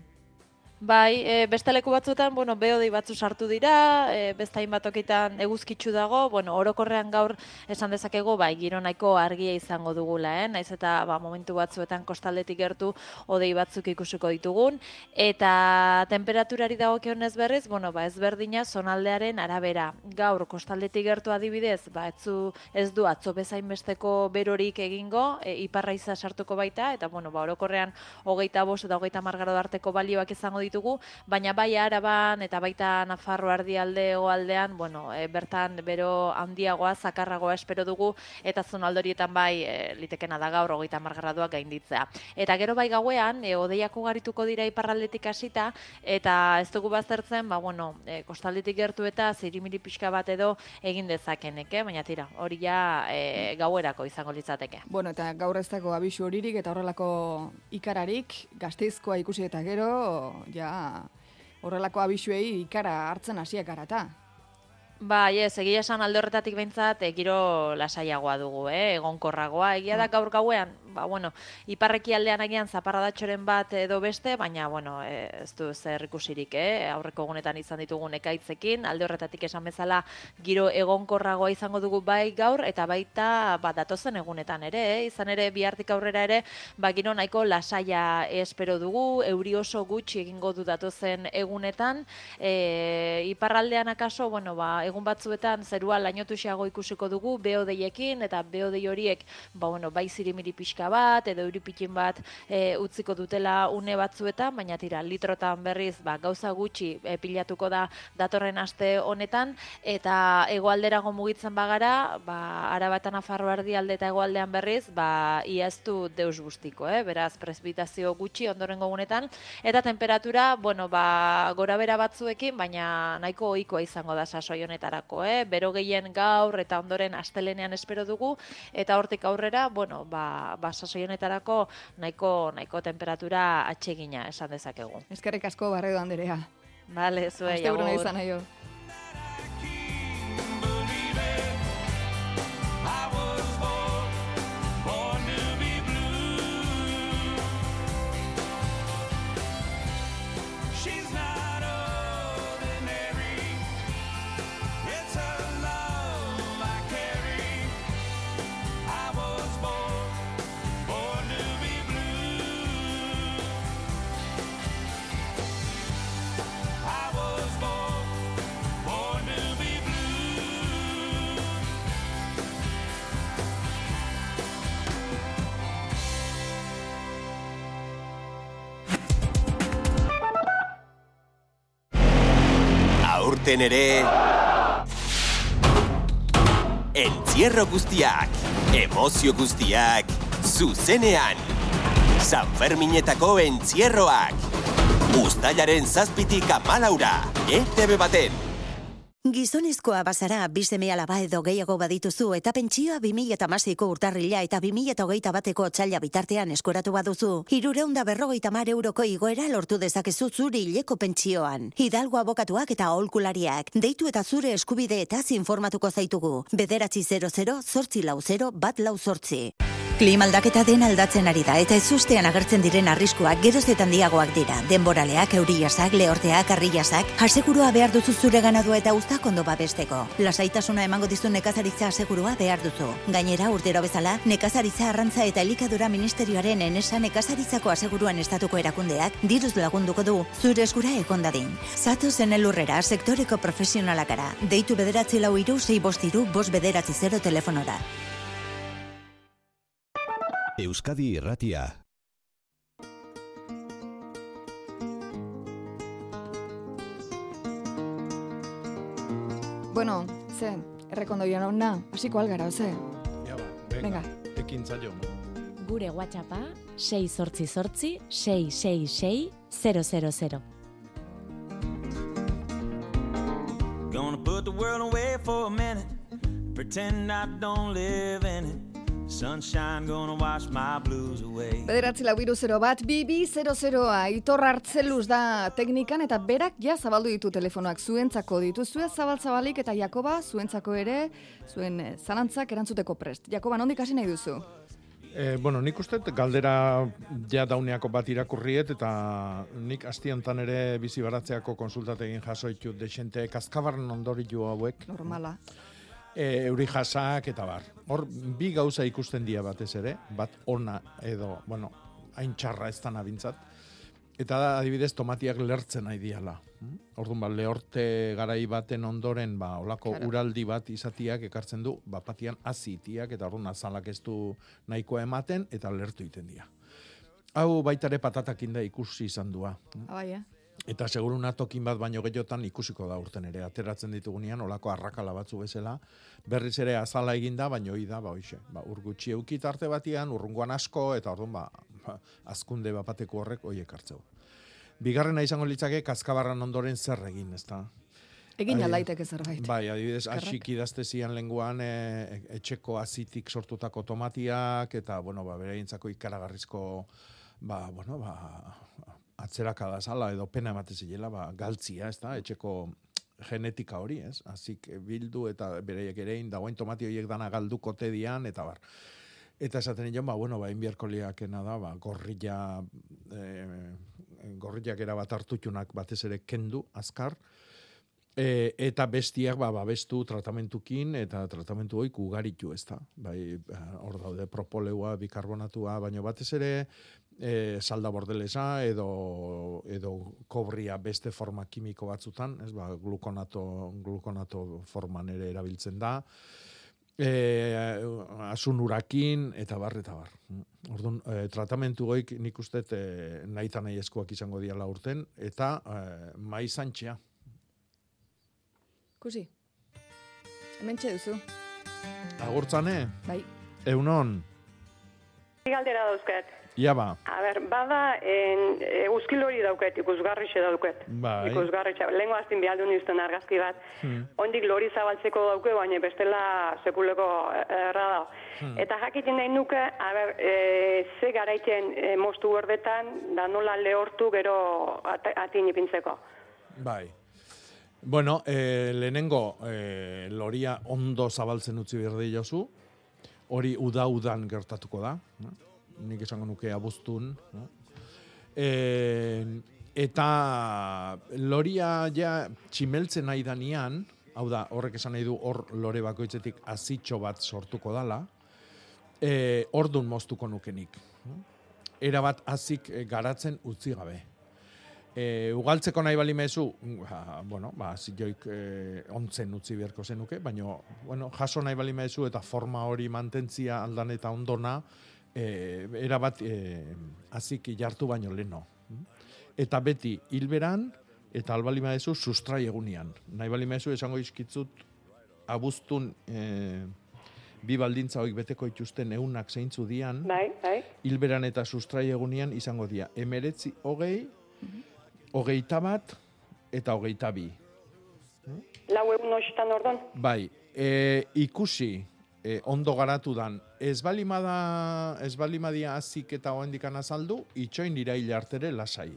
Bai, e, beste leku batzuetan, bueno, beodei batzu sartu dira, e, beste hainbat tokitan eguzkitzu dago, bueno, orokorrean gaur esan dezakegu, bai, giro nahiko argia izango dugula, eh? naiz eta ba, momentu batzuetan kostaldetik gertu odei batzuk ikusiko ditugun, eta temperaturari dagokionez berriz, bueno, ba, ezberdina zonaldearen arabera. Gaur kostaldetik gertu adibidez, ba, etzu, ez du atzo bezain besteko berorik egingo, e, iparra iza sartuko baita, eta bueno, ba, orokorrean hogeita bost eta hogeita margaro arteko balioak izango ditugu, baina bai araban eta baita Nafarro ardialde aldean, bueno, e, bertan bero handiagoa, zakarragoa espero dugu, eta zonaldorietan bai e, litekena da gaur hogeita margraduak gainditzea. Eta gero bai gauean, e, odeiak ugarituko dira iparraldetik hasita, eta ez dugu baztertzen, ba, bueno, e, kostaldetik gertu eta zirimiri pixka bat edo egin dezakenek, eh? baina tira, hori ja e, gauerako izango litzateke. Bueno, eta gaur ez dago abisu horirik eta horrelako ikararik, gazteizkoa ikusi eta gero, ja, horrelako abisuei ikara hartzen hasiak arata. Bai, ez, egia esan alde horretatik behintzat, e, giro lasaiagoa dugu, eh? egonkorragoa. Egia da gaur gauean, ba, bueno, iparreki aldean agian zaparradatxoren bat edo beste, baina, bueno, e, ez du zer ikusirik, eh? aurreko egunetan izan ditugun ekaitzekin, alde horretatik esan bezala giro egonkorragoa izango dugu bai gaur, eta baita ba, datozen egunetan ere, eh? izan ere bihartik aurrera ere, ba, giro nahiko lasaia espero dugu, euri oso gutxi egingo du datozen egunetan, e, iparraldean akaso, bueno, ba, egun batzuetan zerua lainotuxeago ikusiko dugu beodeiekin eta beodei horiek ba, bueno, bai zirimiri pixka bat edo euripitin bat e, utziko dutela une batzuetan, baina tira litrotan berriz ba, gauza gutxi e, pilatuko da datorren aste honetan eta hegoalderago mugitzen bagara, ba, arabatan afarro alde eta hegoaldean berriz, ba, iaztu deus guztiko, eh? beraz prezipitazio gutxi ondorengo gunetan eta temperatura, bueno, ba, gora bera batzuekin, baina nahiko ohikoa izango da sasoi honetarako, eh? Bero gehien gaur eta ondoren astelenean espero dugu eta hortik aurrera, bueno, ba, ba sasoi honetarako nahiko nahiko temperatura atsegina esan dezakegu. Eskerrik asko Barredo Anderea. Vale, zuei agur. izan nahi aurten ere... Entzierro guztiak, emozio guztiak, zuzenean. San Ferminetako entzierroak. Uztailaren zazpitik amalaura, ETV baten. Gizonezkoa bazara, bizeme alaba edo gehiago badituzu eta pentsioa 2008ko urtarrila eta 2008 bateko otxaila bitartean eskoratu baduzu. Hirureunda berrogeita mar euroko igoera lortu dezakezu zuri hileko pentsioan. Hidalgo abokatuak eta aholkulariak. Deitu eta zure eskubide eta informatuko zaitugu. Bederatzi 00 zortzi lau 0 bat lau zortzi. Klima aldaketa den aldatzen ari da eta ezustean agertzen diren arriskuak geroz eta handiagoak dira. Denboraleak, euriasak, lehorteak, arriasak, asegurua behar duzu zure ganadua eta uztak ondo babesteko. Lasaitasuna emango dizu nekazaritza asegurua behar duzu. Gainera, urtero bezala, nekazaritza arrantza eta elikadura ministerioaren enesa nekazaritzako aseguruan estatuko erakundeak diruz lagunduko du zure eskura ekondadin. Zatu zen elurrera sektoreko profesionalakara. Deitu bederatzi lau iru, zei bostiru, bost bederatzi zero telefonora. Euskadi Irratia. Bueno, ze, errekondo jauna, hasiko algara, ze. Ja ba, Venga. Ekin zaio. Gure WhatsAppa 6 sortzi sortzi 666 000. Gonna put the world away for a minute. Pretend I don't live in it. Sunshine gonna wash my blues away. Bederatzi lau hiru zero bat, bi bi zero zeroa, itor hartzeluz da teknikan eta berak ja zabaldu ditu telefonoak zuentzako dituzue zabaltzabalik eta Jakoba zuentzako ere zuen eh, zalantzak erantzuteko prest. Jakoba, nondik hasi nahi duzu? E, bueno, nik uste dut galdera ja dauneako bat irakurriet eta nik asti hontan ere bizi baratzeako konsultategin jasoitut desente kaskabarren ondoritu hauek. Normala. E, euri jasak eta bar. Hor, bi gauza ikusten dira batez ere, bat ona edo, bueno, hain txarra ez da nabintzat. Eta da, adibidez, tomatiak lertzen nahi diala. Orduan, ba, lehorte garai baten ondoren, ba, olako Claro. uraldi bat izatiak ekartzen du, ba, patian azitiak, eta orduan azalak ez du nahikoa ematen, eta lertu egiten dira. Hau baitare patatakin da ikusi izan dua. Abai, eh? Eta seguru tokin bat baino gehiotan ikusiko da urten ere. Ateratzen ditugunean, olako arrakala batzu bezala. Berriz ere azala eginda, baino da, ba, hoxe. Ba, ur gutxi eukit arte batian, urrungoan asko, eta orduan, ba, ba azkunde bapateko horrek hoiek hartzeu. Bigarrena izango litzake, kaskabarran ondoren zer egin, ezta? Egin alaiteke zerbait. Bai, adibidez, asik idazte zian lenguan e, etxeko azitik sortutako tomatiak, eta, bueno, ba, bereintzako ikaragarrizko, ba, bueno, ba, atzerakada zala, edo pena emate zilela, ba, galtzia, ez da, etxeko genetika hori, ez? Azik bildu eta bereiek erein, dagoen tomati horiek dana galduko tedian, eta bar. Eta esaten nion, ba, bueno, ba, inbierkoliakena da, ba, gorrilla, e, gorrillak erabat hartutunak batez ere kendu, azkar, E, eta bestiak ba, babestu tratamentukin eta tratamentu hoik ugaritu ez da. Bai, ba, hor daude propoleua, bikarbonatua, baina batez ere e, salda bordelesa edo, edo kobria beste forma kimiko batzutan, ez ba, glukonato, glukonato forman ere erabiltzen da. E, asun urakin eta bar eta bar. Orduan, e, tratamentu goik nik uste e, nahi eta nahi eskuak izango diala urten, eta e, maizantxea. Kusi. Hementxe duzu. Agurtzane, Bai. eunon, Galdera dauzket. Ia ba, A ber, bada, en, e, uzkil hori dauket, ikusgarrixe dauket. bai. Ikusgarrixe. Lengo aztin bialdu nizten argazki bat. Hmm. Ondik lori zabaltzeko dauke, baina bestela sekuleko erra da. Hmm. Eta jakiten nahi nuke, a ber, e, ze garaiten e, moztu berdetan, da nola lehortu gero at, atin ipintzeko. Bai. Bueno, eh, lehenengo eh, loria ondo zabaltzen utzi behar jozu, hori uda-udan gertatuko da, no? Nik esango nuke abuztun. No? E, eta loria ja tximeltzen nahi danian, hau da, horrek esan nahi du hor lore bakoitzetik azitxo bat sortuko dala, e, ordun moztuko nukenik. Era bat azik eh, garatzen utzi gabe. E, ugaltzeko nahi bali mezu, ba, bueno, ba, zioik e, ontzen utzi beharko zenuke, baina, bueno, jaso nahi bali mezu eta forma hori mantentzia aldan eta ondona, e, erabat e, azik jartu baino leno. Eta beti, hilberan, eta albali maezu sustrai egunian. Nahi bali maezu esango izkitzut abuztun e, bi baldintza hoik beteko ituzten eunak zeintzu dian, Bai, bai. hilberan eta sustrai egunian izango dira. Emeretzi hogei, hogeita bat eta hogeita bi. Lau egun hoxetan orduan. Bai, e, ikusi e, ondo garatu dan, ez balimada, ez balimadia azik eta oendikan azaldu, itxoin iraile artere lasai.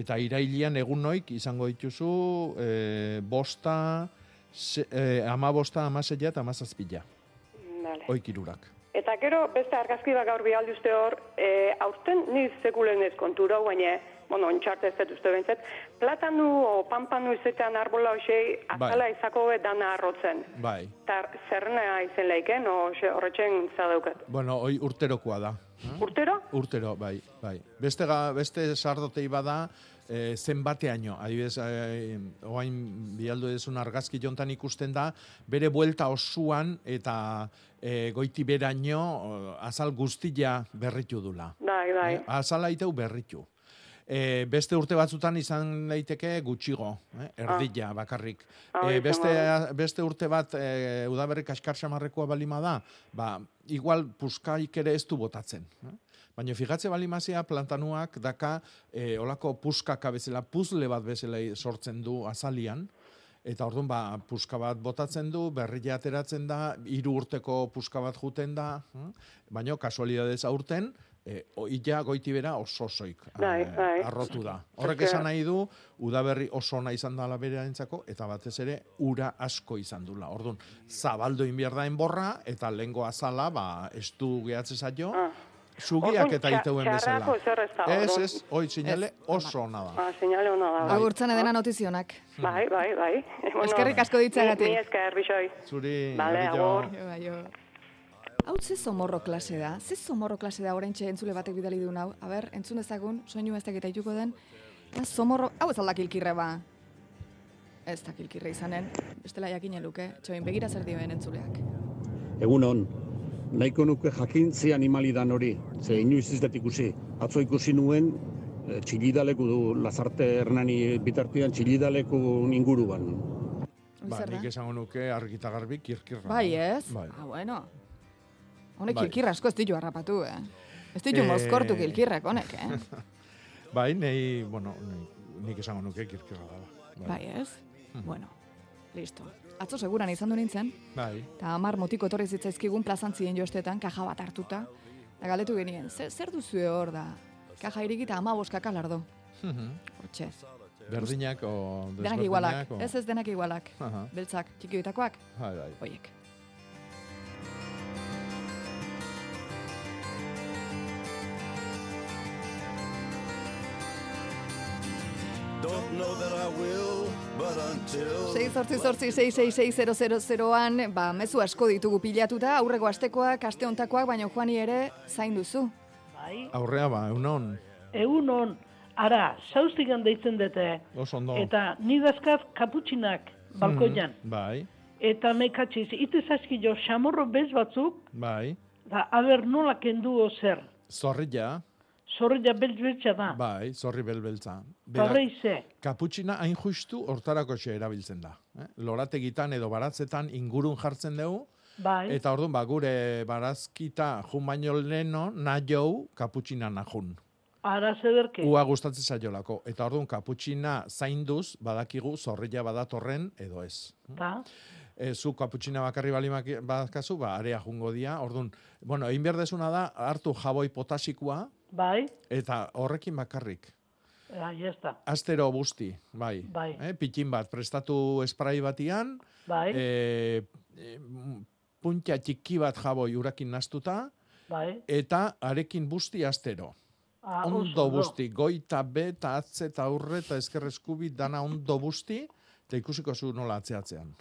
Eta irailian egun noik izango dituzu e, bosta, se, e, ama bosta, ama seia eta ama zazpila. Vale. Oik irurak. Eta gero beste argazki bat gaur bialdi uste hor, e, aurten ni sekulen ez kontura, baina, bueno, ontxarte ez dut uste bentzet, platanu o pampanu izetean arbola hoxei azala izako be dana arrotzen. Bai. Eta zerrena izen leiken, o xe, horretxen zadaukat. Bueno, hoi urterokoa da. Urtero? Urtero, bai, bai. Beste, ga, beste sardotei bada, e, zenbateaino, adibidez, e, oain bialdu edezun argazki jontan ikusten da, bere buelta osuan eta e, goiti beraino azal guztia berritu dula. Bai, bai. Eh, azala iteu berritu. E, beste urte batzutan izan daiteke gutxigo, eh? erdila bakarrik. Ah, E, beste, beste urte bat e, udaberri kaskar samarrekoa balima da, ba, igual puskaik ere ez du botatzen. Eh? Baina figatze balimazia plantanuak daka e, olako puskaka bezala, puzle bat bezala sortzen du azalian, Eta orduan ba, puska bat botatzen du, berria ateratzen da, hiru urteko puska bat juten da, baina kasualidadez aurten, e, oia goitibera oso osoik Bai, eh, bai. arrotu da. Horrek esan nahi du, udaberri oso ona izan dela berearentzako eta batez ere ura asko izan dula. Orduan, zabaldo inbierda enborra eta lengo azala, ba, estu gehatze zaio, sugiak Orduan, eta iteuen bezala. ez da, Ez, hoi sinale oso ona da. Ah, seinale ona da. bai. Agurtzen edena notizionak. Bai, bai, bai. Eskerrik asko ditzagatik. Ni, esker, bixoi. Zuri, Gabillo. agur. Hau ze zomorro klase da? Ze zomorro klase da oraintxe entzule batek bidali du hau? A ber, entzun dezagun, soinu ez dakita ituko den. Eta zomorro, hau ez alda kilkirre ba. Ez da kilkirre izanen, bestela jakinen luke, txoin begira zer dioen entzuleak. Egun hon, nahiko nuke jakintzi animalidan hori, ze inoiz ez dut ikusi. Atzo ikusi nuen, eh, txilidaleku du, Lazarte Hernani bitartian txilidaleku inguruan. Ba, nik esango nuke argita garbi kirkirra. Bai, ez? Bai. Ah, bueno. Honek Bai. kilkirra asko ez ditu harrapatu, eh? Ez ditu Eh, mozkortu kilkirrak, honek, eh? Bai, nei, bueno, nei- nik esango nuke kirkirra da. Bai, ez? Bueno, listo. Atzo seguran izan du nintzen, Bai. eta hamar motiko etorri zitzaizkigun plazantzien joestetan, kaja bat hartuta. Eta galetu genien, zer, zer duzue hor da? Kaja irikita ama boskaka lardo. Hortxe. Berdinak o Denak igualak. o- Ez ez denak igualak. Aha. Beltzak, txikioitakoak, Bai, bai. hoiek. Don't know that I will, but until 6 sortzi sortzi 666 ba, mezu asko ditugu pilatuta, aurreko astekoak, aste hontakoak, baina Juani ere zain duzu. Bai, Aurrea ba, egunon. egun hon, ara, saustigan deitzen dute, Oso ondo. eta ni dazkaz kaputxinak balkoian, Mhm, Bai, eta mekatxiz, ite zaskio xamorro bez batzuk, bai. da, aber nola kendu zer, Zorrilla, zorrilla beltz beltza da, bai, zorri belbeltza. Zorri ze. Kaputxina hain justu hortarako xe erabiltzen da. Eh? Lorategitan edo baratzetan ingurun jartzen dugu, bai, eta orduan ba, gure barazkita jun baino leno, nahiou kaputxina najun. ara zederke, Ua gustatzen zaiolako. Eta orduan kaputxina zainduz badakigu zorrilla badatorren edo ez. ta, e, zu kaputxina bakarri balimak badakazu, ba, area jungo dia. Orduan, bueno, egin behar desuna da, hartu jaboi potasikoa, bai, eta horrekin bakarrik. ah, jazta, Astero busti, bai. Bai. Eh, pitin bat, prestatu esprai batian, bai, e, e, puntia txiki bat jaboi urakin nastuta, bai, eta arekin busti astero. ah, oso ondo ondo. busti, goita be, eta atze, eta aurre, eta ezker eskubi, dana ondo busti, eta ikusiko zu nola atzeatzean.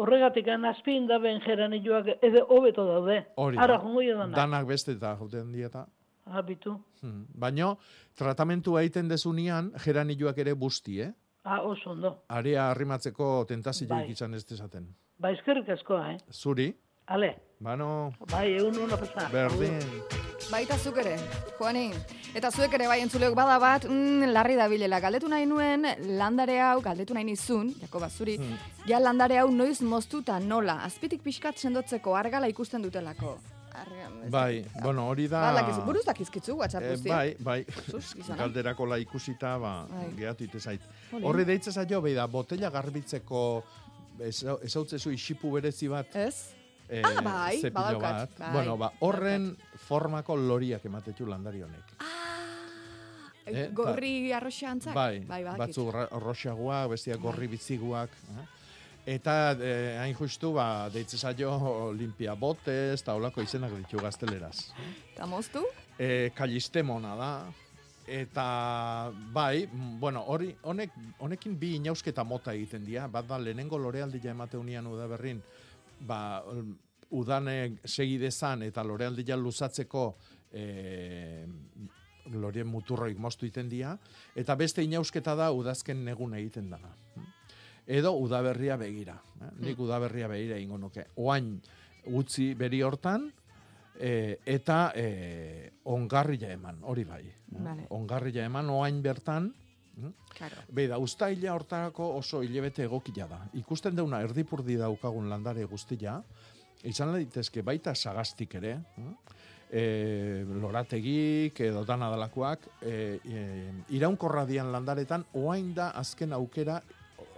Horregatik azpin da ben geranilloak edo hobeto daude. Hori Ara da. jongo dana. Danak beste eta joten dieta. Habitu. Hmm. Baina, tratamentu egiten dezunean, geranilloak ere busti, eh? Ah, oso ondo. Area arrimatzeko tentazioik Bai. izan ez dezaten. Ba, eskerrik askoa, eh? Zuri, Ale, bano, bai, egun hona pasa. berdin. Baita zuk ere, Juani. Eta zuek ere bai entzuleok bada bat, mm, larri da bilela. Galdetu nahi nuen, landare hau, galdetu nahi nizun, Jakoba zuri, Hmm. ja landare hau noiz moztuta nola, azpitik pixkat sendotzeko argala ikusten dutelako. Arga, Bai, dakit. bueno, hori da... Badakizu, buruz dakizkitzu, WhatsApp Eh, guztia. bai, bai. Sus. Galderako la ikusita, ba, Bai. gehatu ite zait. Jolin. Horri deitze zaio, behi da, botella garbitzeko ezautzezu isipu berezi bat. Ez? Eh, Ah, bai, badaukat, bai, bueno, ba, horren formako loriak ematetu landari honek. Eh, Eh, Gorri arroxa antzak? Bai, bai badakit. batzu roxaguak, bestia gorri bitziguak. eh? Eta eh, hain justu, ba, deitze zaio Olimpia Botez, eta holako izenak ditu gazteleraz. Eta moztu? E, Kalistemona da. Eta bai, bueno, hori honek honekin bi inausketa mota egiten dira. Bat da lehenengo lorealdia emate unian udaberrin, ba um, udane segi dezan eta lorealdia luzatzeko e, lorien muturroik moztu egiten dira. Eta beste inausketa da udazken negun egiten dana. Edo udaberria begira. Eh? Nik udaberria begira ingo nuke. Oain utzi beri hortan, e, eta e, ongarria eman, hori bai. Vale. Ongarria eman, oain bertan? Claro. Beida, ustaila hortarako oso hilebete egokila da. Ikusten deuna erdipurdi daukagun landare guztia, izan daitezke baita sagastik ere, mm? e, lorategik edo dana dalakoak, e, e, iraunkorra dian landaretan, oain da azken aukera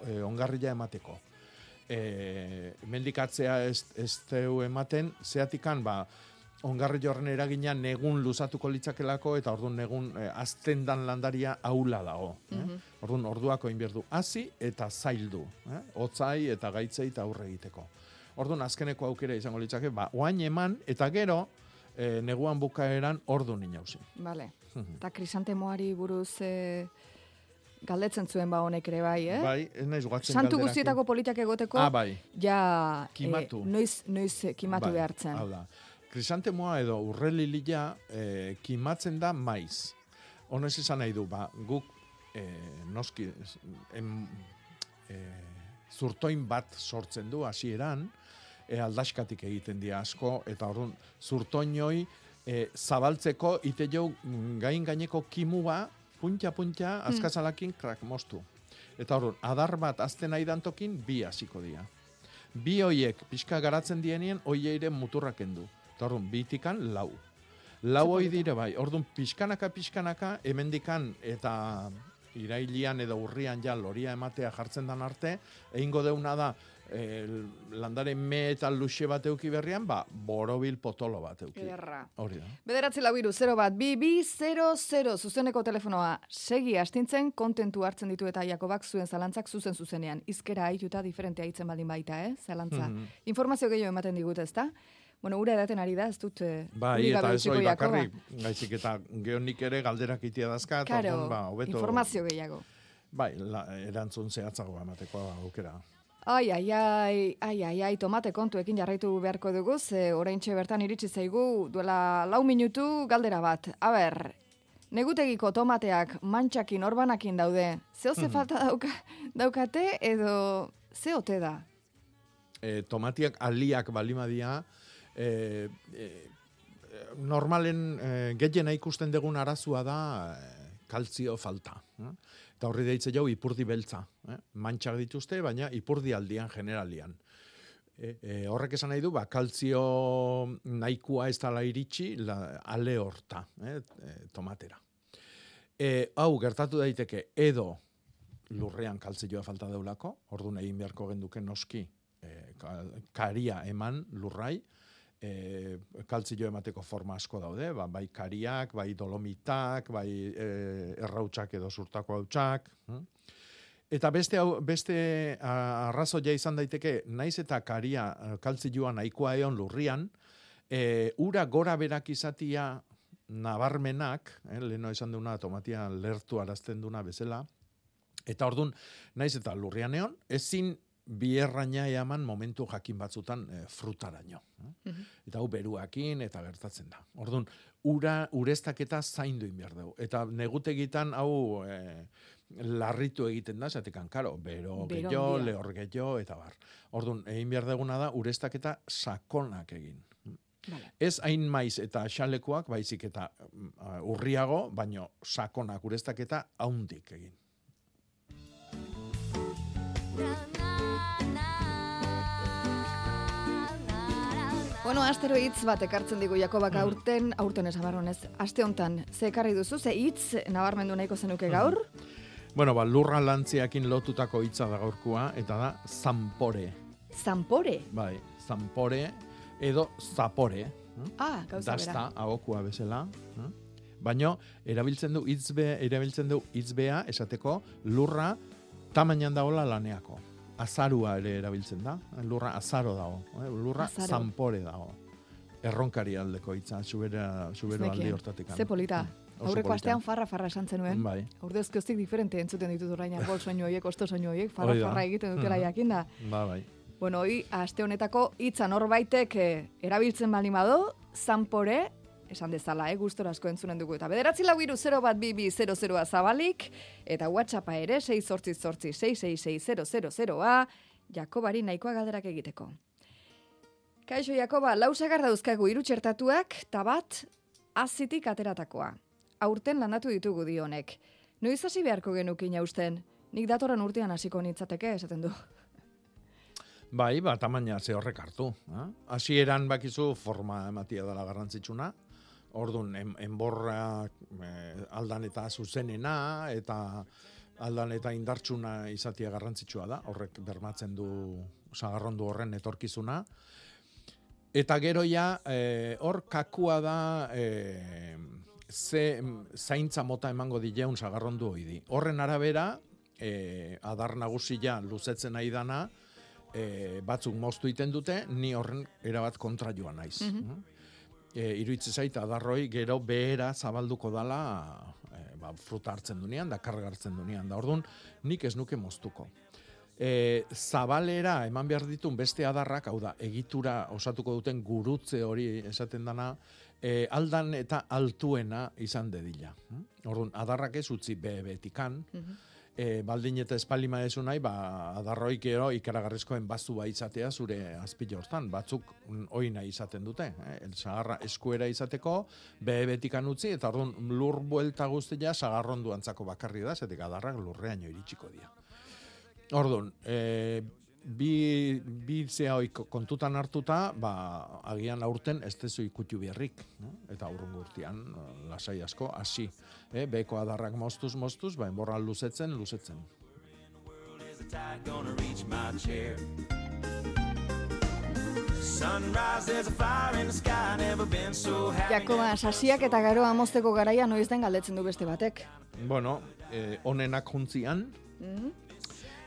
e, ongarria emateko. E, mendikatzea ez, ez ematen, zeatikan, ba, ongarri horren eragina negun luzatuko litzakelako eta orduan negun e, azten dan landaria aula dago. Mhm. eh? Orduan orduako inbierdu hasi eta zaildu, eh? Otzai eta gaitzei eta aurre egiteko. Orduan azkeneko aukera izango litzake, ba, oain eman eta gero e, neguan bukaeran ordun inauzi. Vale. Mhm. Eta krisantemoari buruz e, galdetzen zuen ba honek ere bai, eh? Bai, ez naiz guatzen Santu guztietako politak egoteko, Ah, bai. ja Kimatu. E, noiz, noiz eh, kimatu Bai, behartzen. Hau da. Krisantemoa edo urrelilila e, kimatzen da maiz. Honez izan nahi du, ba, guk e, noski em, e, zurtoin bat sortzen du hasieran, e, aldaskatik egiten dira asko, eta orduan zurtoinoi e, zabaltzeko ite jo gain gaineko kimua punta-punta azkazalakin krak mostu. Eta orduan, adar bat azten nahi dantokin bi hasiko dira. Bi hoiek pixka garatzen dienien hoieire muturrak kendu. Eta orduan, bitikan lau. Lau hoi dire bai. Orduan, pixkanaka, pixkanaka, hemendikan eta irailian edo urrian ja loria ematea jartzen dan arte, egingo deuna da, eh, landare me eta luxe bat euki berrian, ba, borobil potolo bat euki. Ederra. Hori da. Bederatzi lau iru, 0 bat, bi, bi, 0, 0, zuzeneko telefonoa segi astintzen, kontentu hartzen ditu eta Jakobak zuen zalantzak zuzen zuzenean. Izkera aituta diferentea hitzen baldin baita, eh, zalantza. Mhm. Informazio gehiago ematen digut, ezta? Bueno, ura edaten ari da, ez dut eh, Bai, eta ez hori bakarrik, gaizik eta geonik ere galderak itia dazka, eta Karo, orduan, ba, hobeto... informazio gehiago. Bai, la, erantzun zehatzago emateko aukera. Ai, ai, ai, ai, ai, ai, tomate kontuekin jarraitu beharko dugu, ze oraintxe bertan iritsi zaigu duela lau minutu galdera bat. A ber, negutegiko tomateak mantxakin orbanakin daude, zeo ze Mhm. falta dauka, daukate edo ze ote da? e, tomatiak aliak balimadia, e, e, normalen e, gehiena ikusten dugun arazua da e, kaltzio falta. Eh? Eta horri deitze jau ipurdi beltza. Eh? Mantxak dituzte, baina ipurdi aldian generalian. E, e, horrek esan nahi du, ba, kaltzio nahikoa ez dala iritsi, la, ale horta, eh? e, tomatera. E, hau, gertatu daiteke, edo lurrean kaltzioa falta deulako, orduan egin beharko genduke noski e, ka- karia eman lurrai, e, kaltzio emateko forma asko daude, ba, bai kariak, bai dolomitak, bai e, errautsak edo surtako hautsak. hm? Eta beste beste arrazoia izan daiteke, naiz eta karia eh, kaltzioa nahikoa eon lurrian, e, ura gora berak izatia nabarmenak, eh, leheno esan duna tomatia lertu arazten duna bezala, eta ordun naiz eta lurrian eon, ezin bierraina eaman momentu jakin batzutan e, frutaraino. eh? Eta hau beruakin eta gertatzen da. Orduan, ura ureztaketa zaindu behar dugu. Eta negutegitan hau e, larritu egiten da, zatekan, karo, bero, Bero gehiago, handia. lehor gehiago, eta bar. Orduan, egin behar duguna da ureztaketa sakonak egin. Ez hain maiz eta xalekoak, baizik eta mm, urriago, baino sakonak ureztak eta haundik egin. Bueno, astero hitz bat ekartzen digu Jakobak aurten, aurten esan barronez, aste hontan, ze ekarri duzu, ze hitz nabarmendu nahiko zenuke gaur? Bueno, ba, lurra lantziakin lotutako hitza da gaurkoa, eta da zampore. Zampore? Bai, zampore edo zapore. Ah, gauza bera. Dasta, ahokua bezala. hm? Baino, erabiltzen du hitzbe, erabiltzen du hitzbea esateko lurra tamainan dagola laneako. Azarua ere erabiltzen da. Lurra azaro dago. eh? Lurra Azaro. zanpore dago. Erronkari aldeko hitza, subera, subero aldi hortatik. Ze polita. Oso Aurreko astean farra farra esan zenuen. Bai. Urdezkoztik diferente entzuten ditut orain arbol soinu horiek, osto soinu horiek, farra Hori da. farra egiten dutela jakinda. Ba, bai. Bueno, hoi, aste honetako hitza norbaitek eh, erabiltzen bali zanpore, esan dezala, eh, gustora asko entzunen dugu. Eta bederatzi lau iru 0 bat bibi 00a zabalik, eta WhatsAppa ere 6 sortzi sortzi 666 Jakobari nahikoa galderak egiteko. Kaixo Jakoba, lau sagar dauzkagu hiru txertatuak, eta bat azitik ateratakoa. Aurten landatu ditugu dionek. Noiz hasi beharko genukin usten? Nik datorren urtean hasiko nitzateke, esaten du. Bai, ba, tamaina ze horrek hartu. eh? Hasieran bakizu forma ematia dela garrantzitsuna. Ordun en, enborra eh, aldan eta zuzenena eta aldan eta indartsuna izatia garrantzitsua da. Horrek bermatzen du sagarrondu horren etorkizuna. Eta gero ja, eh, hor kakua da eh, ze zaintza mota emango dileun sagarrondu hoi di. Horren arabera, eh, adar nagusia luzetzen nahi dana, e, batzuk moztu iten dute, ni horren erabat kontra joan naiz. Mhm. E, iruitze zait, adarroi gero behera zabalduko dala e, ba, fruta hartzen dunean, da karga hartzen dunean, da orduan nik ez nuke moztuko. E, zabalera eman behar ditun beste adarrak, hau da, egitura osatuko duten gurutze hori esaten dana, e, aldan eta altuena izan dedila. Orduan, adarrak ez utzi bebetikan, e, baldin eta espalima ezu nahi, ba, adarroik gero ikaragarrizkoen bazua izatea zure azpilo hortan. Batzuk hori nahi izaten dute. Eh? El sagarra eskuera izateko, behebetikan utzi, eta orduan lur buelta guztia sagarrondu antzako bakarri da, zetik adarrak lurreaino iritsiko dira. Orduan, e, bi, bi zea kontutan hartuta, ba, agian aurten ez dezu ikutu berrik. No? Eta aurrun urtean, eh, lasai asko, hasi. Eh? Beko adarrak moztuz, moztuz, ba, enborra luzetzen, luzetzen. Jakoba, sasiak eta garoa mozteko garaia noiz den galdetzen du beste batek. Bueno, eh, onenak juntzian, Mhm.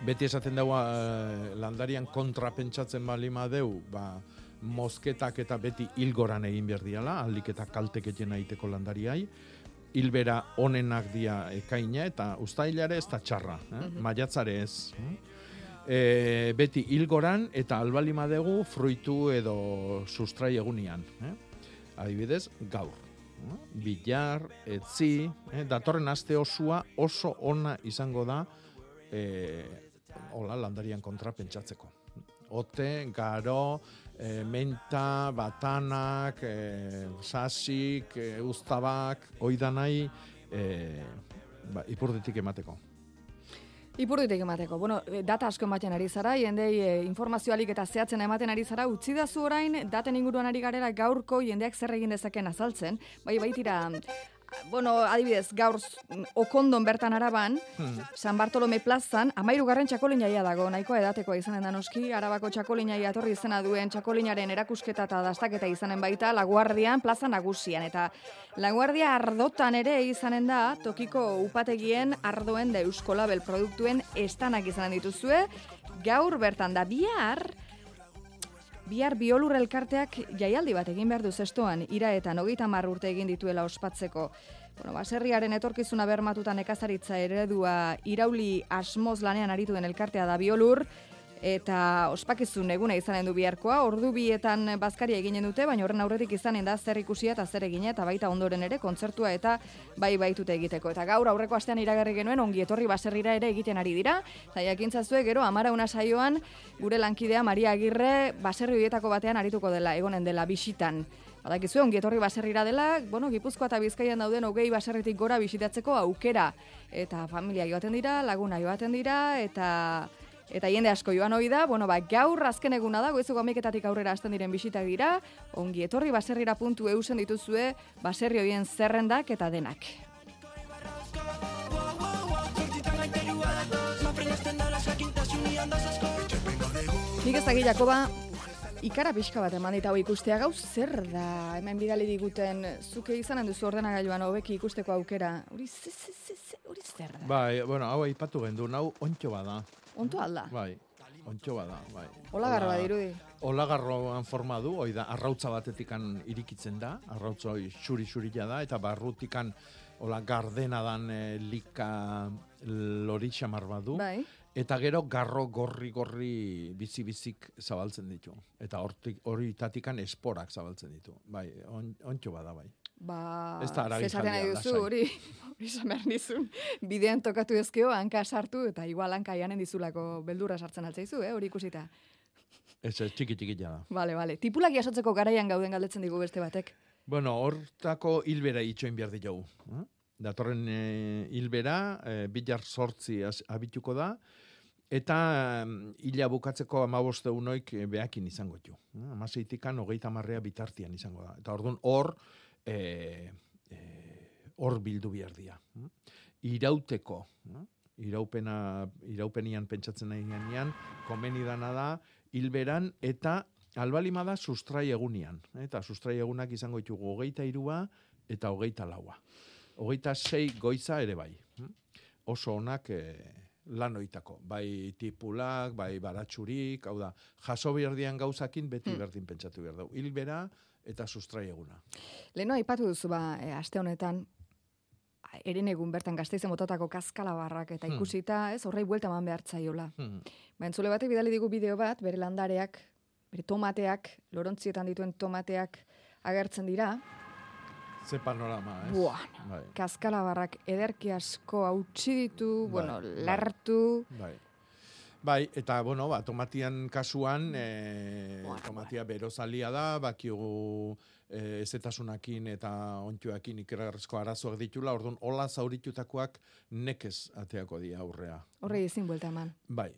Beti esaten dago eh, landarian kontra pentsatzen balima deu, ba, mozketak eta beti hilgoran egin behar diala, aldik eta kaltek egin egiteko landariai, hilbera onenak dia ekaina eta ustailare ez da txarra, eh? Mhm. maiatzare ez. eh? E, beti hilgoran eta albalima dugu fruitu edo sustrai egunian. Eh? Adibidez, gaur. eh? Bilar, etzi, eh? datorren aste osua oso ona izango da eh, hola, landarian kontra pentsatzeko. Ote, garo, e, menta, batanak, e, sasik, e, ustabak, oida nahi, e, ba, ipurditik emateko. Ipurditik emateko. Bueno, eh, data asko ematen ari zara, jendei e, informazioalik eta zehatzen ematen ari zara, utzi da orain, daten inguruan ari garera gaurko jendeak zer egin dezaken azaltzen, bai baitira, bueno, adibidez, gaur okondon bertan araban, San Bartolome plazan, amairu garren txakolin jaia dago, nahikoa edatekoa izanen da noski, arabako txakolin jaia etorri izena duen txakolinaren erakusketa eta dastaketa izanen baita, Laguardian plaza nagusian, eta Laguardia ardotan ere izanen da, tokiko upategien ardoen da euskolabel produktuen estanak izanen dituzue, gaur bertan da bihar, Bihar biolur elkarteak jaialdi bat egin behar du zestoan, ira eta hogeita hamar urte egin dituela ospatzeko. Bueno, baserriaren etorkizuna bermatuta nekazaritza eredua irauli asmoz lanean aritu den elkartea da biolur, eta ospakizun eguna izanen du biharkoa, ordu bietan bazkaria eginen dute, baina horren aurretik izanen da zer ikusia eta zer egine, eta baita ondoren ere kontzertua eta bai baitute egiteko. Eta gaur aurreko astean iragarri genuen ongi etorri baserrira ere egiten ari dira, eta jakintzazue gero amara una saioan gure lankidea Maria Agirre baserri horietako batean arituko dela, egonen dela bisitan. Badakizue, ongi etorri baserrira dela, bueno, Gipuzkoa eta Bizkaian dauden hogei baserritik gora bisitatzeko aukera. Eta familia joaten dira, laguna joaten dira, eta eta jende asko joan hoi da, bueno, ba, gaur azken eguna da, goizuko ameketatik aurrera hasten diren bisitak dira, ongi etorri baserrira puntu eusen dituzue, baserri hoien zerrendak eta denak. Nik ez Jakoba, ikara pixka bat eman dit hau ikustea gau zer da, hemen bidali diguten, zuke izanen duzu ordenagailuan hobeki ikusteko aukera, hori zer da? Bai, bueno, hau aipatu gendu, hau ontxo bada. Onto alda? Bai, ontxo bada, bai. Olagarro Hola- badirudi. Olagarroan forma du, hoi da, arrautza batetikan irikitzen da, arrautza hoi xuri-xurila da, eta barrutikan hola gardena dan e, lika lori xamar badu. Bai. Eta gero garro gorri-gorri bizi-bizik zabaltzen ditu. Eta hortik horietatikan esporak zabaltzen ditu. Bai, on, ontxo bada, bai. Ba, Ez da zesaten nahi duzu, hori, hori esan behar nizun, bidean tokatu ezkeo, hanka sartu, eta igual hanka janen dizulako beldurra sartzen altzaizu, eh, hori ikusita. Ez, ez, txiki-txiki da. Bale, bale. Tipulak jasotzeko garaian gauden galdetzen digu beste batek. Bueno, hortako hilbera itxoin behar ditugu. eh? Datorren e, hilbera, e, bilar sortzi az- abituko da, eta mm, hila bukatzeko amaboste unoik e, behakin izango ditu. Eh? Amaseitikan hogeita marrea bitartian izango da. Eta orduan hor, e, e, hor bildu behar dira. eh? Irauteko, eh? iraupena, iraupenian pentsatzen nahi ganean, komeni dana da, hilberan eta albalima da sustrai egunian. Eta sustrai egunak izango ditugu hogeita irua eta hogeita laua. Hogeita sei goiza ere bai. Oso onak e, lan oitako. Bai tipulak, bai baratsurik, hau da, jaso behar dian gauzakin beti Hmm. berdin pentsatu behar dugu. Hilbera eta sustrai eguna. Leheno aipatu duzu ba, e, aste honetan, eren egun bertan gazteizen botatako kaskalabarrak eta Hmm. ikusita, ez, horrei buelta eman behar zaiola. Hmm. Ba, entzule batek bidali digu bideo bat, bere landareak, bere tomateak, lorontzietan dituen tomateak agertzen dira. Ze panorama, ez? Buah, Bai. Kaskalabarrak ederki asko hautsi ditu, bueno, bai. lartu. Bai. Bai, eta, bueno, ba, tomatian kasuan, e, tomatia berozalia da, bakiugu e, ezetasunakin eta ontxoakin ikerarrezko arazoak ditula, orduan, hola zauritutakoak nekez ateako dia aurrea. Horrei ezin buelta eman. Bai,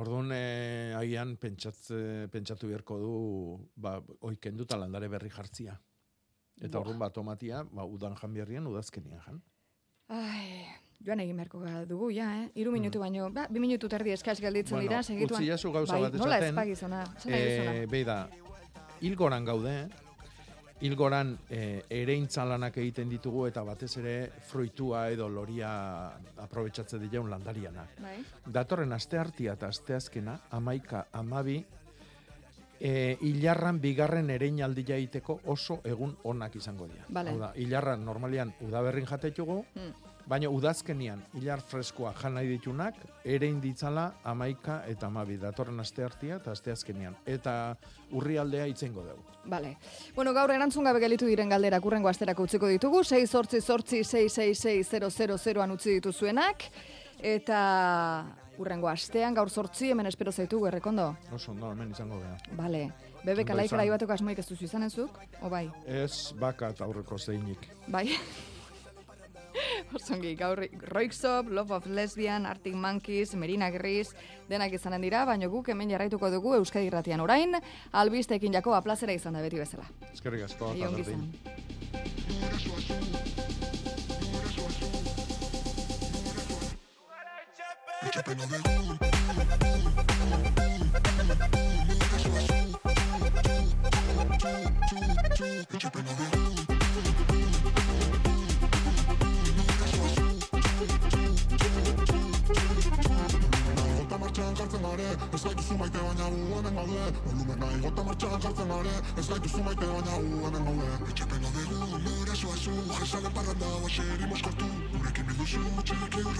orduan, e, agian pentsatze, pentsatu beharko du, ba, oikendu eta landare berri jartzia. Eta Buah. orduan, ba, tomatia, ba, udan jan beharrian, udazkenian jan. Ai, joan egin beharko dugu, ja, eh? Iru minutu baino, ba, bi minutu terdi eskaz gelditzen Mm. Bueno, dira, segituan. utzi jazu gauza bai, bat nola esaten. nahi duzuna? Eh, beida, hilgoran gaude, eh? Hilgoran eh, ereintza lanak egiten ditugu eta batez ere fruitua edo loria aprobetsatzen dileun landarianak. Bai. Datorren aste hartia eta aste azkena, amaika, amabi, e, hilarran bigarren ereinaldia egiteko oso egun onak izango dira. Vale. Hau da, hilarran normalian udaberrin jatetugu, Hmm. Baina udazkenian hilar freskoa jan nahi ditunak, erein ditzala amaika eta amabi, datorren aste hartia eta aste azkenian. Eta urrialdea itzengo dugu. Vale. Bueno, gaur erantzun gabe gelitu diren galderak urrengo asterako utziko ditugu, 6 sortzi sortzi 666 utzi dituzuenak, eta urrengo astean gaur sortzi hemen espero zaitugu errekondo. Oso, no, hemen izango gara. Vale. Bebe Ondo kalaikara izan. bateko asmoik ez duzu izanezuk, o bai? Ez bakat aurreko zeinik. Bai. Osongi, gaur Roixop, Love of Lesbian, Arctic Monkeys, Merina Gris, denak izanen dira, baina guk hemen jarraituko dugu Euskadi Irratian orain, albisteekin jako aplazera izan da beti bezala. Eskerrik asko, eta berdin. izan. gilipi gilipi eta marcha al corazónare es la que sumo ay tan aunana mala olumenana eta marcha al corazónare es la que sumo ay tan aunana mala que pena de rumbo eso es un regreso para nada sherimos con tu una que me duce mucho te quiero